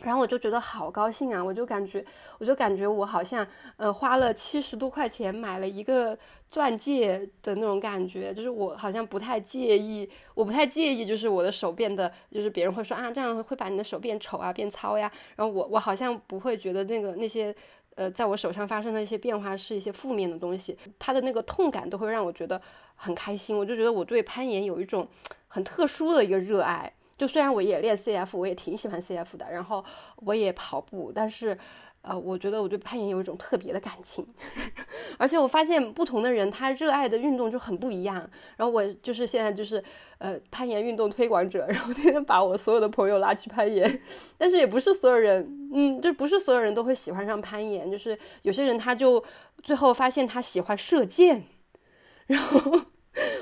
然后我就觉得好高兴啊！我就感觉，我就感觉我好像呃花了七十多块钱买了一个钻戒的那种感觉，就是我好像不太介意，我不太介意，就是我的手变得，就是别人会说啊这样会把你的手变丑啊变糙呀，然后我我好像不会觉得那个那些。呃，在我手上发生的一些变化是一些负面的东西，它的那个痛感都会让我觉得很开心。我就觉得我对攀岩有一种很特殊的一个热爱。就虽然我也练 CF，我也挺喜欢 CF 的，然后我也跑步，但是。呃，我觉得我对攀岩有一种特别的感情，[LAUGHS] 而且我发现不同的人他热爱的运动就很不一样。然后我就是现在就是呃攀岩运动推广者，[LAUGHS] 然后天天把我所有的朋友拉去攀岩，但是也不是所有人，嗯，就不是所有人都会喜欢上攀岩，就是有些人他就最后发现他喜欢射箭，[LAUGHS] 然后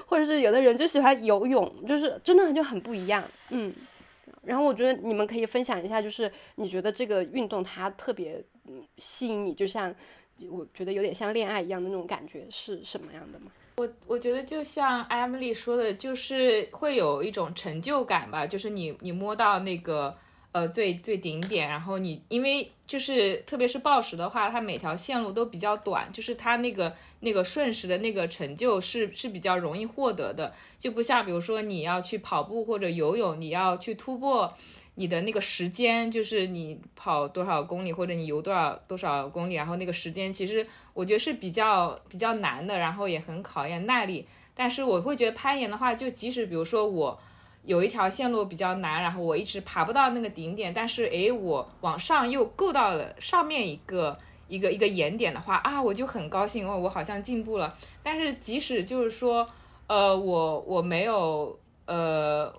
或者是有的人就喜欢游泳，就是真的就很不一样，嗯。然后我觉得你们可以分享一下，就是你觉得这个运动它特别嗯吸引你，就像我觉得有点像恋爱一样的那种感觉是什么样的吗？我我觉得就像艾米丽说的，就是会有一种成就感吧，就是你你摸到那个。呃，最最顶点，然后你因为就是特别是暴食的话，它每条线路都比较短，就是它那个那个瞬时的那个成就是是比较容易获得的，就不像比如说你要去跑步或者游泳，你要去突破你的那个时间，就是你跑多少公里或者你游多少多少公里，然后那个时间其实我觉得是比较比较难的，然后也很考验耐力。但是我会觉得攀岩的话，就即使比如说我。有一条线路比较难，然后我一直爬不到那个顶点，但是诶，我往上又够到了上面一个一个一个岩点的话啊，我就很高兴哦，我好像进步了。但是即使就是说，呃，我我没有呃，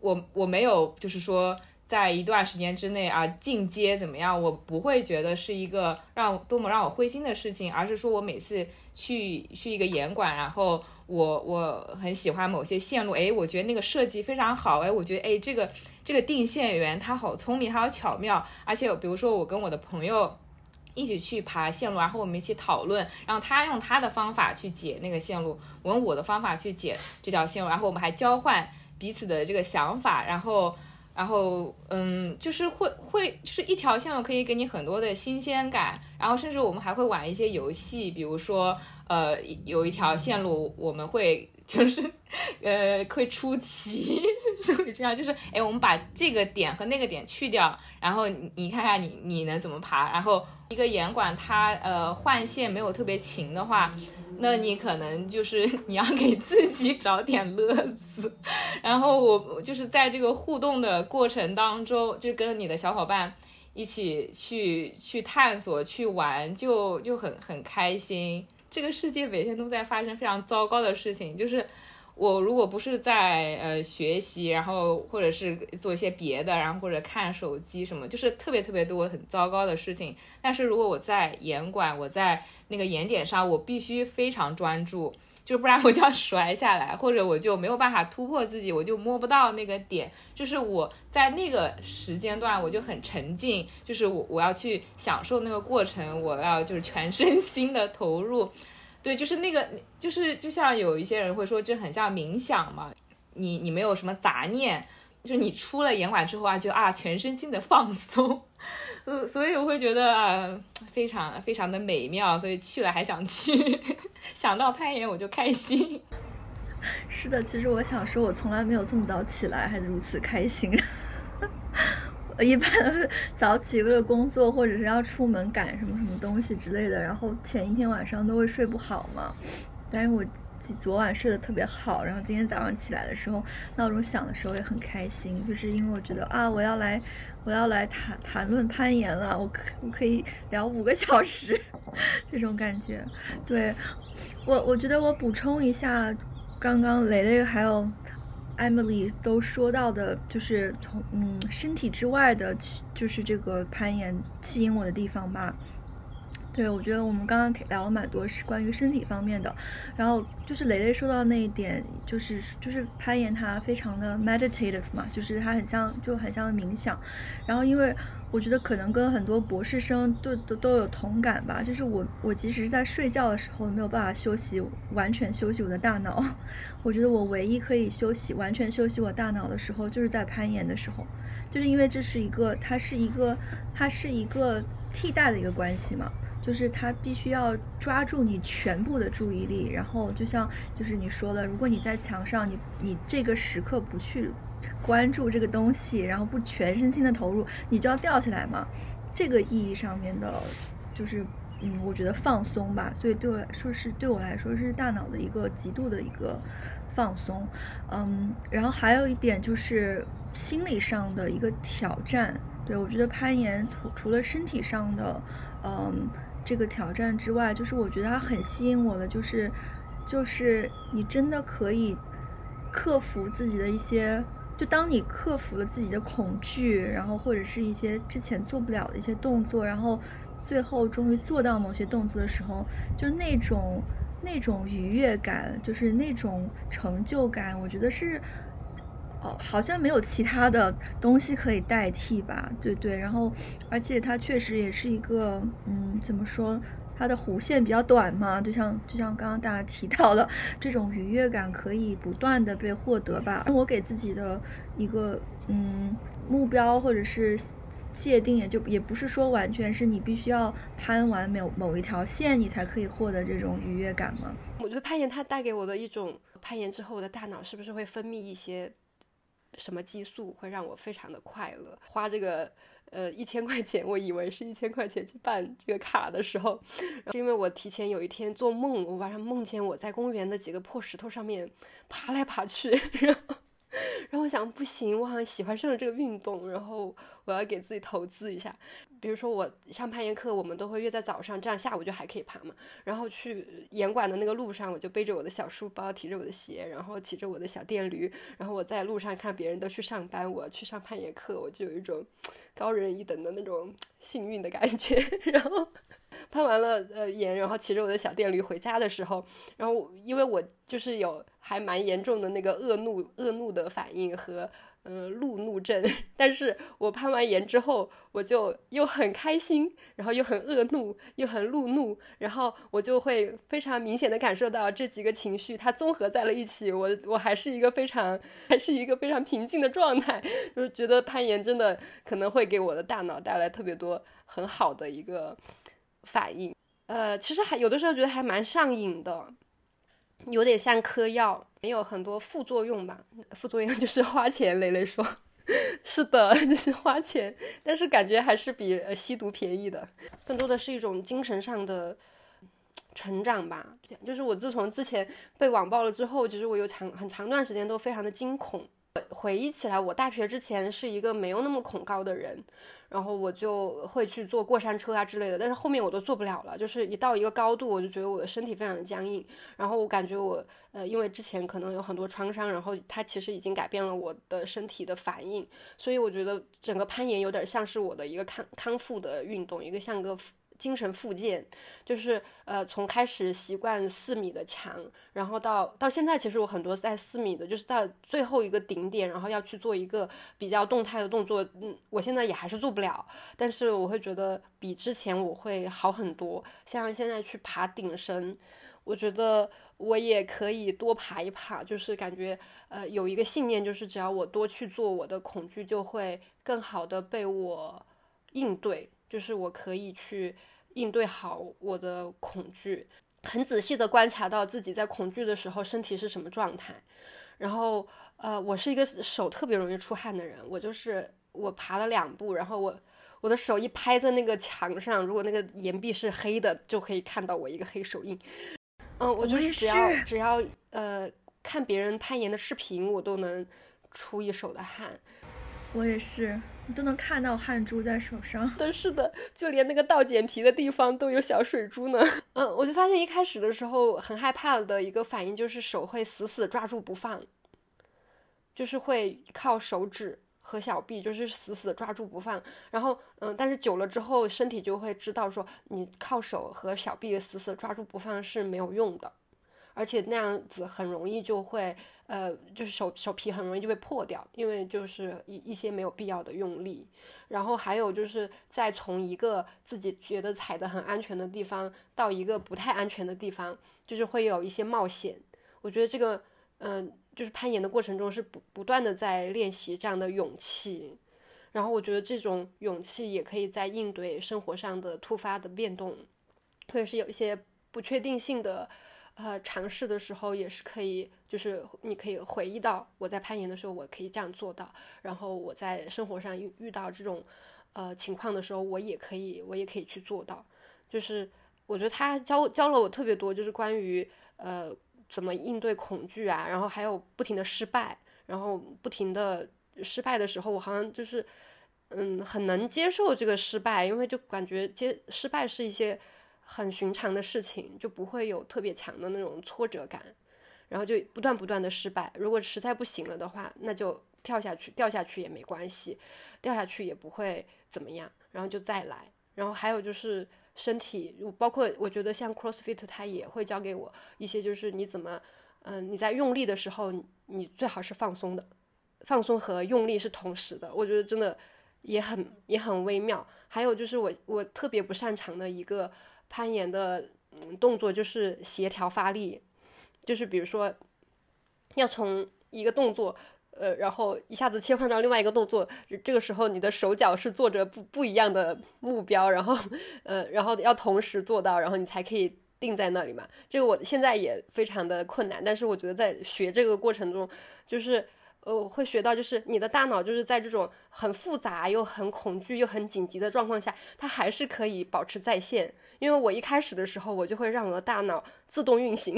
我我没有就是说在一段时间之内啊进阶怎么样，我不会觉得是一个让多么让我灰心的事情，而是说我每次去去一个岩馆，然后。我我很喜欢某些线路，哎，我觉得那个设计非常好，哎，我觉得哎，这个这个定线员他好聪明，他好巧妙，而且比如说我跟我的朋友一起去爬线路，然后我们一起讨论，然后他用他的方法去解那个线路，我用我的方法去解这条线路，然后我们还交换彼此的这个想法，然后。然后，嗯，就是会会，就是一条线路可以给你很多的新鲜感。然后，甚至我们还会玩一些游戏，比如说，呃，有一条线路我们会就是，呃，会出题，[LAUGHS] 是会这样，就是，哎，我们把这个点和那个点去掉，然后你看看你你能怎么爬。然后一个严管它呃换线没有特别勤的话。那你可能就是 [LAUGHS] 你要给自己找点乐子，然后我就是在这个互动的过程当中，就跟你的小伙伴一起去去探索、去玩，就就很很开心。这个世界每天都在发生非常糟糕的事情，就是。我如果不是在呃学习，然后或者是做一些别的，然后或者看手机什么，就是特别特别多很糟糕的事情。但是如果我在严管，我在那个严点上，我必须非常专注，[LAUGHS] 就不然我就要摔下来，或者我就没有办法突破自己，我就摸不到那个点。就是我在那个时间段，我就很沉浸，就是我我要去享受那个过程，我要就是全身心的投入。对，就是那个，就是就像有一些人会说，这很像冥想嘛。你你没有什么杂念，就你出了严管之后啊，就啊全身心的放松。呃，所以我会觉得啊，非常非常的美妙，所以去了还想去，[LAUGHS] 想到攀岩我就开心。是的，其实我想说，我从来没有这么早起来还如此开心。我一般 [LAUGHS] 早起为了工作，或者是要出门赶什么什么东西之类的，然后前一天晚上都会睡不好嘛。但是我昨晚睡得特别好，然后今天早上起来的时候，闹钟响的时候也很开心，就是因为我觉得啊，我要来我要来谈谈论攀岩了，我可我可以聊五个小时，[LAUGHS] 这种感觉。对我我觉得我补充一下，刚刚雷雷还有。Emily 都说到的，就是从嗯身体之外的，就是这个攀岩吸引我的地方吧。对，我觉得我们刚刚聊了蛮多是关于身体方面的，然后就是蕾蕾说到那一点，就是就是攀岩它非常的 meditative 嘛，就是它很像就很像冥想，然后因为。我觉得可能跟很多博士生都都都有同感吧，就是我我即使是在睡觉的时候没有办法休息，完全休息我的大脑。我觉得我唯一可以休息完全休息我大脑的时候，就是在攀岩的时候，就是因为这是一个它是一个它是一个替代的一个关系嘛，就是它必须要抓住你全部的注意力，然后就像就是你说的，如果你在墙上，你你这个时刻不去。关注这个东西，然后不全身心的投入，你就要掉下来嘛。这个意义上面的，就是嗯，我觉得放松吧。所以对我来说是对我来说是大脑的一个极度的一个放松。嗯，然后还有一点就是心理上的一个挑战。对我觉得攀岩除除了身体上的嗯这个挑战之外，就是我觉得它很吸引我的，就是就是你真的可以克服自己的一些。就当你克服了自己的恐惧，然后或者是一些之前做不了的一些动作，然后最后终于做到某些动作的时候，就那种那种愉悦感，就是那种成就感，我觉得是哦，好像没有其他的东西可以代替吧？对对，然后而且它确实也是一个，嗯，怎么说？它的弧线比较短嘛，就像就像刚刚大家提到的，这种愉悦感可以不断的被获得吧。我给自己的一个嗯目标或者是界定，也就也不是说完全是你必须要攀完某某一条线，你才可以获得这种愉悦感吗？我觉得攀岩它带给我的一种，攀岩之后我的大脑是不是会分泌一些什么激素，会让我非常的快乐？花这个。呃，一千块钱，我以为是一千块钱去办这个卡的时候，是因为我提前有一天做梦，我晚上梦见我在公园的几个破石头上面爬来爬去，[LAUGHS] 然后。然后我想，不行，我好像喜欢上了这个运动，然后我要给自己投资一下。比如说，我上攀岩课，我们都会约在早上，这样下午就还可以爬嘛。然后去岩馆的那个路上，我就背着我的小书包，提着我的鞋，然后骑着我的小电驴，然后我在路上看别人都去上班，我去上攀岩课，我就有一种高人一等的那种幸运的感觉。[LAUGHS] 然后。[LAUGHS] 攀完了呃岩，然后骑着我的小电驴回家的时候，然后因为我就是有还蛮严重的那个恶怒恶怒的反应和呃路怒症，[LAUGHS] 但是我攀完岩之后，我就又很开心，然后又很恶怒，又很路怒，然后我就会非常明显的感受到这几个情绪它综合在了一起，我我还是一个非常还是一个非常平静的状态，[LAUGHS] 就是觉得攀岩真的可能会给我的大脑带来特别多很好的一个。反应，呃，其实还有的时候觉得还蛮上瘾的，有点像嗑药，也有很多副作用吧。副作用就是 [LAUGHS] 花钱，蕾蕾说，[LAUGHS] 是的，就是花钱，但是感觉还是比呃吸毒便宜的。更多的是一种精神上的成长吧。就是我自从之前被网暴了之后，其实我有长很长段时间都非常的惊恐。回忆起来，我大学之前是一个没有那么恐高的人。然后我就会去坐过山车啊之类的，但是后面我都坐不了了，就是一到一个高度，我就觉得我的身体非常的僵硬。然后我感觉我，呃，因为之前可能有很多创伤，然后它其实已经改变了我的身体的反应，所以我觉得整个攀岩有点像是我的一个康康复的运动，一个像个。精神复健，就是呃，从开始习惯四米的墙，然后到到现在，其实我很多在四米的，就是到最后一个顶点，然后要去做一个比较动态的动作，嗯，我现在也还是做不了，但是我会觉得比之前我会好很多。像现在去爬顶身，我觉得我也可以多爬一爬，就是感觉呃有一个信念，就是只要我多去做，我的恐惧就会更好的被我应对。就是我可以去应对好我的恐惧，很仔细的观察到自己在恐惧的时候身体是什么状态。然后，呃，我是一个手特别容易出汗的人，我就是我爬了两步，然后我我的手一拍在那个墙上，如果那个岩壁是黑的，就可以看到我一个黑手印。嗯，我就是只要只要呃看别人攀岩的视频，我都能出一手的汗。我也是，你都能看到汗珠在手上。但 [LAUGHS] 是的，就连那个倒剪皮的地方都有小水珠呢。[LAUGHS] 嗯，我就发现一开始的时候很害怕的一个反应就是手会死死抓住不放，就是会靠手指和小臂就是死死抓住不放。然后嗯，但是久了之后，身体就会知道说你靠手和小臂死死抓住不放是没有用的，而且那样子很容易就会。呃，就是手手皮很容易就会破掉，因为就是一一些没有必要的用力。然后还有就是再从一个自己觉得踩的很安全的地方到一个不太安全的地方，就是会有一些冒险。我觉得这个，嗯，就是攀岩的过程中是不不断的在练习这样的勇气。然后我觉得这种勇气也可以在应对生活上的突发的变动，或者是有一些不确定性的。呃，尝试的时候也是可以，就是你可以回忆到我在攀岩的时候，我可以这样做到。然后我在生活上遇遇到这种呃情况的时候，我也可以，我也可以去做到。就是我觉得他教教了我特别多，就是关于呃怎么应对恐惧啊，然后还有不停的失败，然后不停的失败的时候，我好像就是嗯很能接受这个失败，因为就感觉接失败是一些。很寻常的事情就不会有特别强的那种挫折感，然后就不断不断的失败。如果实在不行了的话，那就跳下去，掉下去也没关系，掉下去也不会怎么样，然后就再来。然后还有就是身体，包括我觉得像 CrossFit，它也会教给我一些，就是你怎么，嗯，你在用力的时候，你最好是放松的，放松和用力是同时的。我觉得真的也很也很微妙。还有就是我我特别不擅长的一个。攀岩的动作就是协调发力，就是比如说要从一个动作，呃，然后一下子切换到另外一个动作，这个时候你的手脚是做着不不一样的目标，然后呃，然后要同时做到，然后你才可以定在那里嘛。这个我现在也非常的困难，但是我觉得在学这个过程中，就是。呃，会学到就是你的大脑就是在这种很复杂又很恐惧又很紧急的状况下，它还是可以保持在线。因为我一开始的时候，我就会让我的大脑自动运行。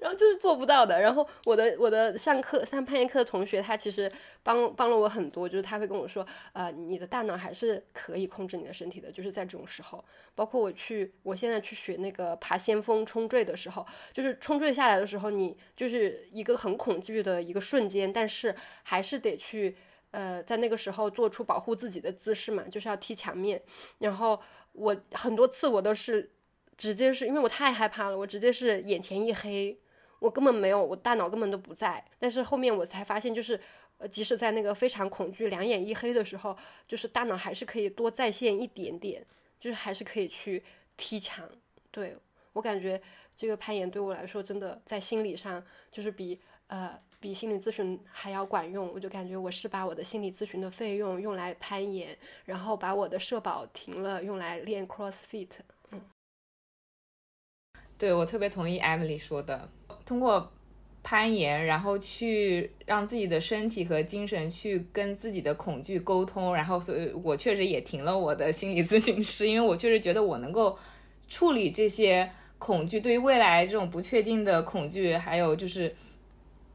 然后就是做不到的。然后我的我的上课上攀岩课的同学，他其实帮帮了我很多。就是他会跟我说，呃，你的大脑还是可以控制你的身体的。就是在这种时候，包括我去我现在去学那个爬先锋冲坠的时候，就是冲坠下来的时候，你就是一个很恐惧的一个瞬间，但是还是得去呃在那个时候做出保护自己的姿势嘛，就是要踢墙面。然后我很多次我都是。直接是因为我太害怕了，我直接是眼前一黑，我根本没有，我大脑根本都不在。但是后面我才发现，就是呃，即使在那个非常恐惧、两眼一黑的时候，就是大脑还是可以多在线一点点，就是还是可以去踢墙。对我感觉这个攀岩对我来说，真的在心理上就是比呃比心理咨询还要管用。我就感觉我是把我的心理咨询的费用用来攀岩，然后把我的社保停了，用来练 CrossFit。对，我特别同意 Emily 说的，通过攀岩，然后去让自己的身体和精神去跟自己的恐惧沟通，然后所以，我确实也停了我的心理咨询师，因为我确实觉得我能够处理这些恐惧，对于未来这种不确定的恐惧，还有就是，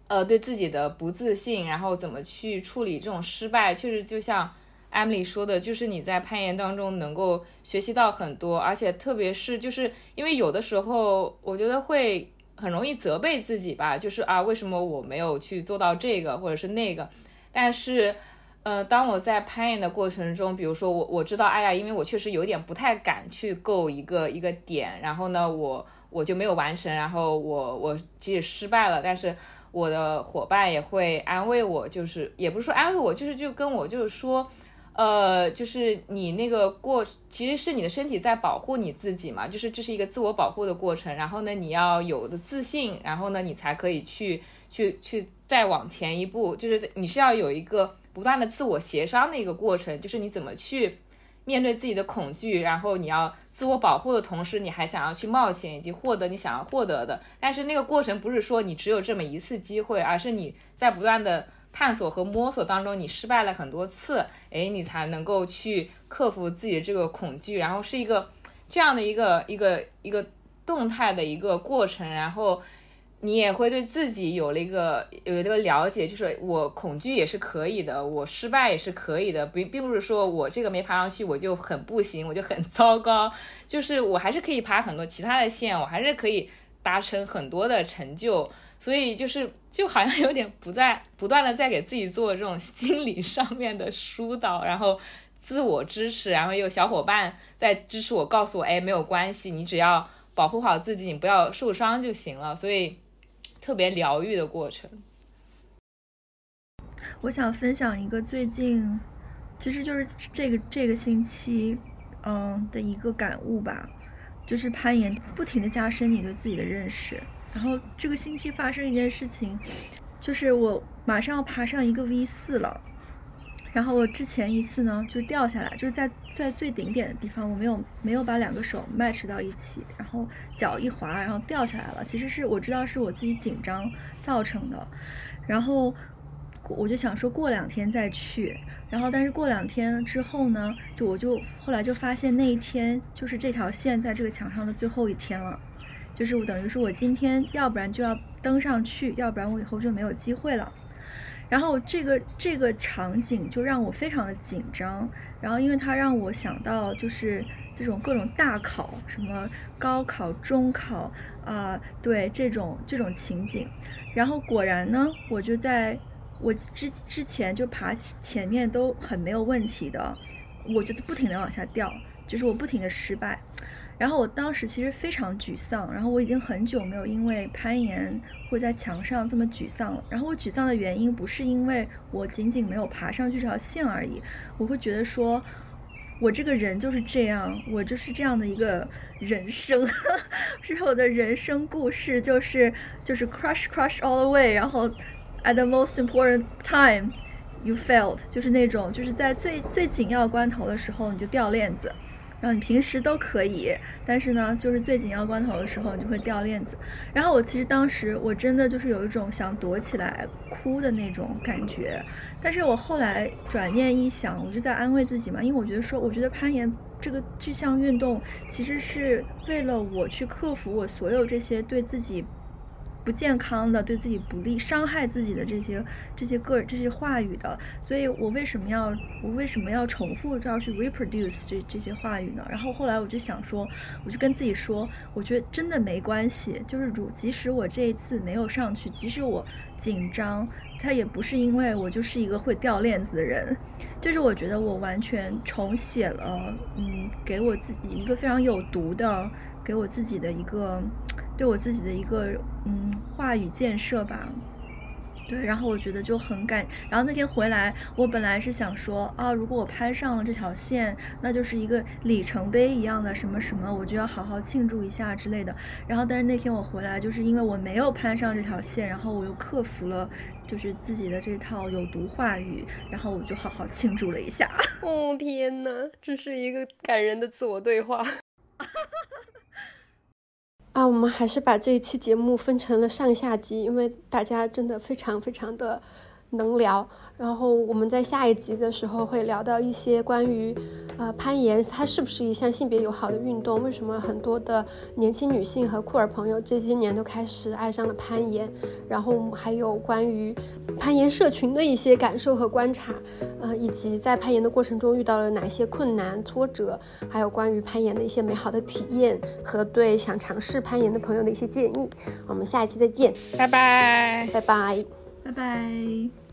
呃，对自己的不自信，然后怎么去处理这种失败，确实就像。Emily 说的，就是你在攀岩当中能够学习到很多，而且特别是就是因为有的时候，我觉得会很容易责备自己吧，就是啊，为什么我没有去做到这个或者是那个？但是，呃，当我在攀岩的过程中，比如说我我知道，哎呀，因为我确实有点不太敢去够一个一个点，然后呢，我我就没有完成，然后我我即使失败了，但是我的伙伴也会安慰我，就是也不是说安慰我，就是就跟我就是说。呃，就是你那个过，其实是你的身体在保护你自己嘛，就是这是一个自我保护的过程。然后呢，你要有的自信，然后呢，你才可以去去去再往前一步。就是你是要有一个不断的自我协商的一个过程，就是你怎么去面对自己的恐惧，然后你要自我保护的同时，你还想要去冒险以及获得你想要获得的。但是那个过程不是说你只有这么一次机会，而是你在不断的探索和摸索当中，你失败了很多次，哎，你才能够去克服自己的这个恐惧，然后是一个这样的一个一个一个动态的一个过程，然后。你也会对自己有了一个有一个了解，就是我恐惧也是可以的，我失败也是可以的，并并不是说我这个没爬上去我就很不行，我就很糟糕，就是我还是可以爬很多其他的线，我还是可以达成很多的成就，所以就是就好像有点不在不断的在给自己做这种心理上面的疏导，然后自我支持，然后有小伙伴在支持我，告诉我，哎，没有关系，你只要保护好自己，你不要受伤就行了，所以。特别疗愈的过程。我想分享一个最近，其实就是这个这个星期，嗯的一个感悟吧，就是攀岩不停的加深你对自己的认识。然后这个星期发生一件事情，就是我马上要爬上一个 V 四了。然后我之前一次呢，就掉下来，就是在在最顶点的地方，我没有没有把两个手 match 到一起，然后脚一滑，然后掉下来了。其实是我知道是我自己紧张造成的，然后我就想说过两天再去，然后但是过两天之后呢，就我就后来就发现那一天就是这条线在这个墙上的最后一天了，就是我等于是我今天要不然就要登上去，要不然我以后就没有机会了。然后这个这个场景就让我非常的紧张，然后因为它让我想到就是这种各种大考，什么高考、中考啊，对这种这种情景，然后果然呢，我就在我之之前就爬前面都很没有问题的，我就不停的往下掉，就是我不停的失败。然后我当时其实非常沮丧，然后我已经很久没有因为攀岩或在墙上这么沮丧了。然后我沮丧的原因不是因为我仅仅没有爬上这条线而已，我会觉得说，我这个人就是这样，我就是这样的一个人生，[LAUGHS] 是我的人生故事就是就是 crush crush all the way，然后 at the most important time you failed，就是那种就是在最最紧要关头的时候你就掉链子。然后你平时都可以，但是呢，就是最紧要关头的时候，你就会掉链子。然后我其实当时我真的就是有一种想躲起来哭的那种感觉，但是我后来转念一想，我就在安慰自己嘛，因为我觉得说，我觉得攀岩这个这项运动其实是为了我去克服我所有这些对自己。不健康的、对自己不利、伤害自己的这些、这些个、这些话语的，所以我为什么要我为什么要重复这样去 reproduce 这这些话语呢？然后后来我就想说，我就跟自己说，我觉得真的没关系，就是如即使我这一次没有上去，即使我紧张，他也不是因为我就是一个会掉链子的人，就是我觉得我完全重写了，嗯，给我自己一个非常有毒的，给我自己的一个。对我自己的一个嗯话语建设吧，对，然后我觉得就很感。然后那天回来，我本来是想说啊，如果我攀上了这条线，那就是一个里程碑一样的什么什么，我就要好好庆祝一下之类的。然后，但是那天我回来，就是因为我没有攀上这条线，然后我又克服了就是自己的这套有毒话语，然后我就好好庆祝了一下。[LAUGHS] 哦天哪，这是一个感人的自我对话。[LAUGHS] 啊，我们还是把这一期节目分成了上下集，因为大家真的非常非常的能聊。然后我们在下一集的时候会聊到一些关于，呃，攀岩它是不是一项性别友好的运动？为什么很多的年轻女性和酷儿朋友这些年都开始爱上了攀岩？然后还有关于攀岩社群的一些感受和观察，呃，以及在攀岩的过程中遇到了哪些困难挫折？还有关于攀岩的一些美好的体验和对想尝试攀岩的朋友的一些建议。我们下一期再见，拜拜，拜拜，拜拜。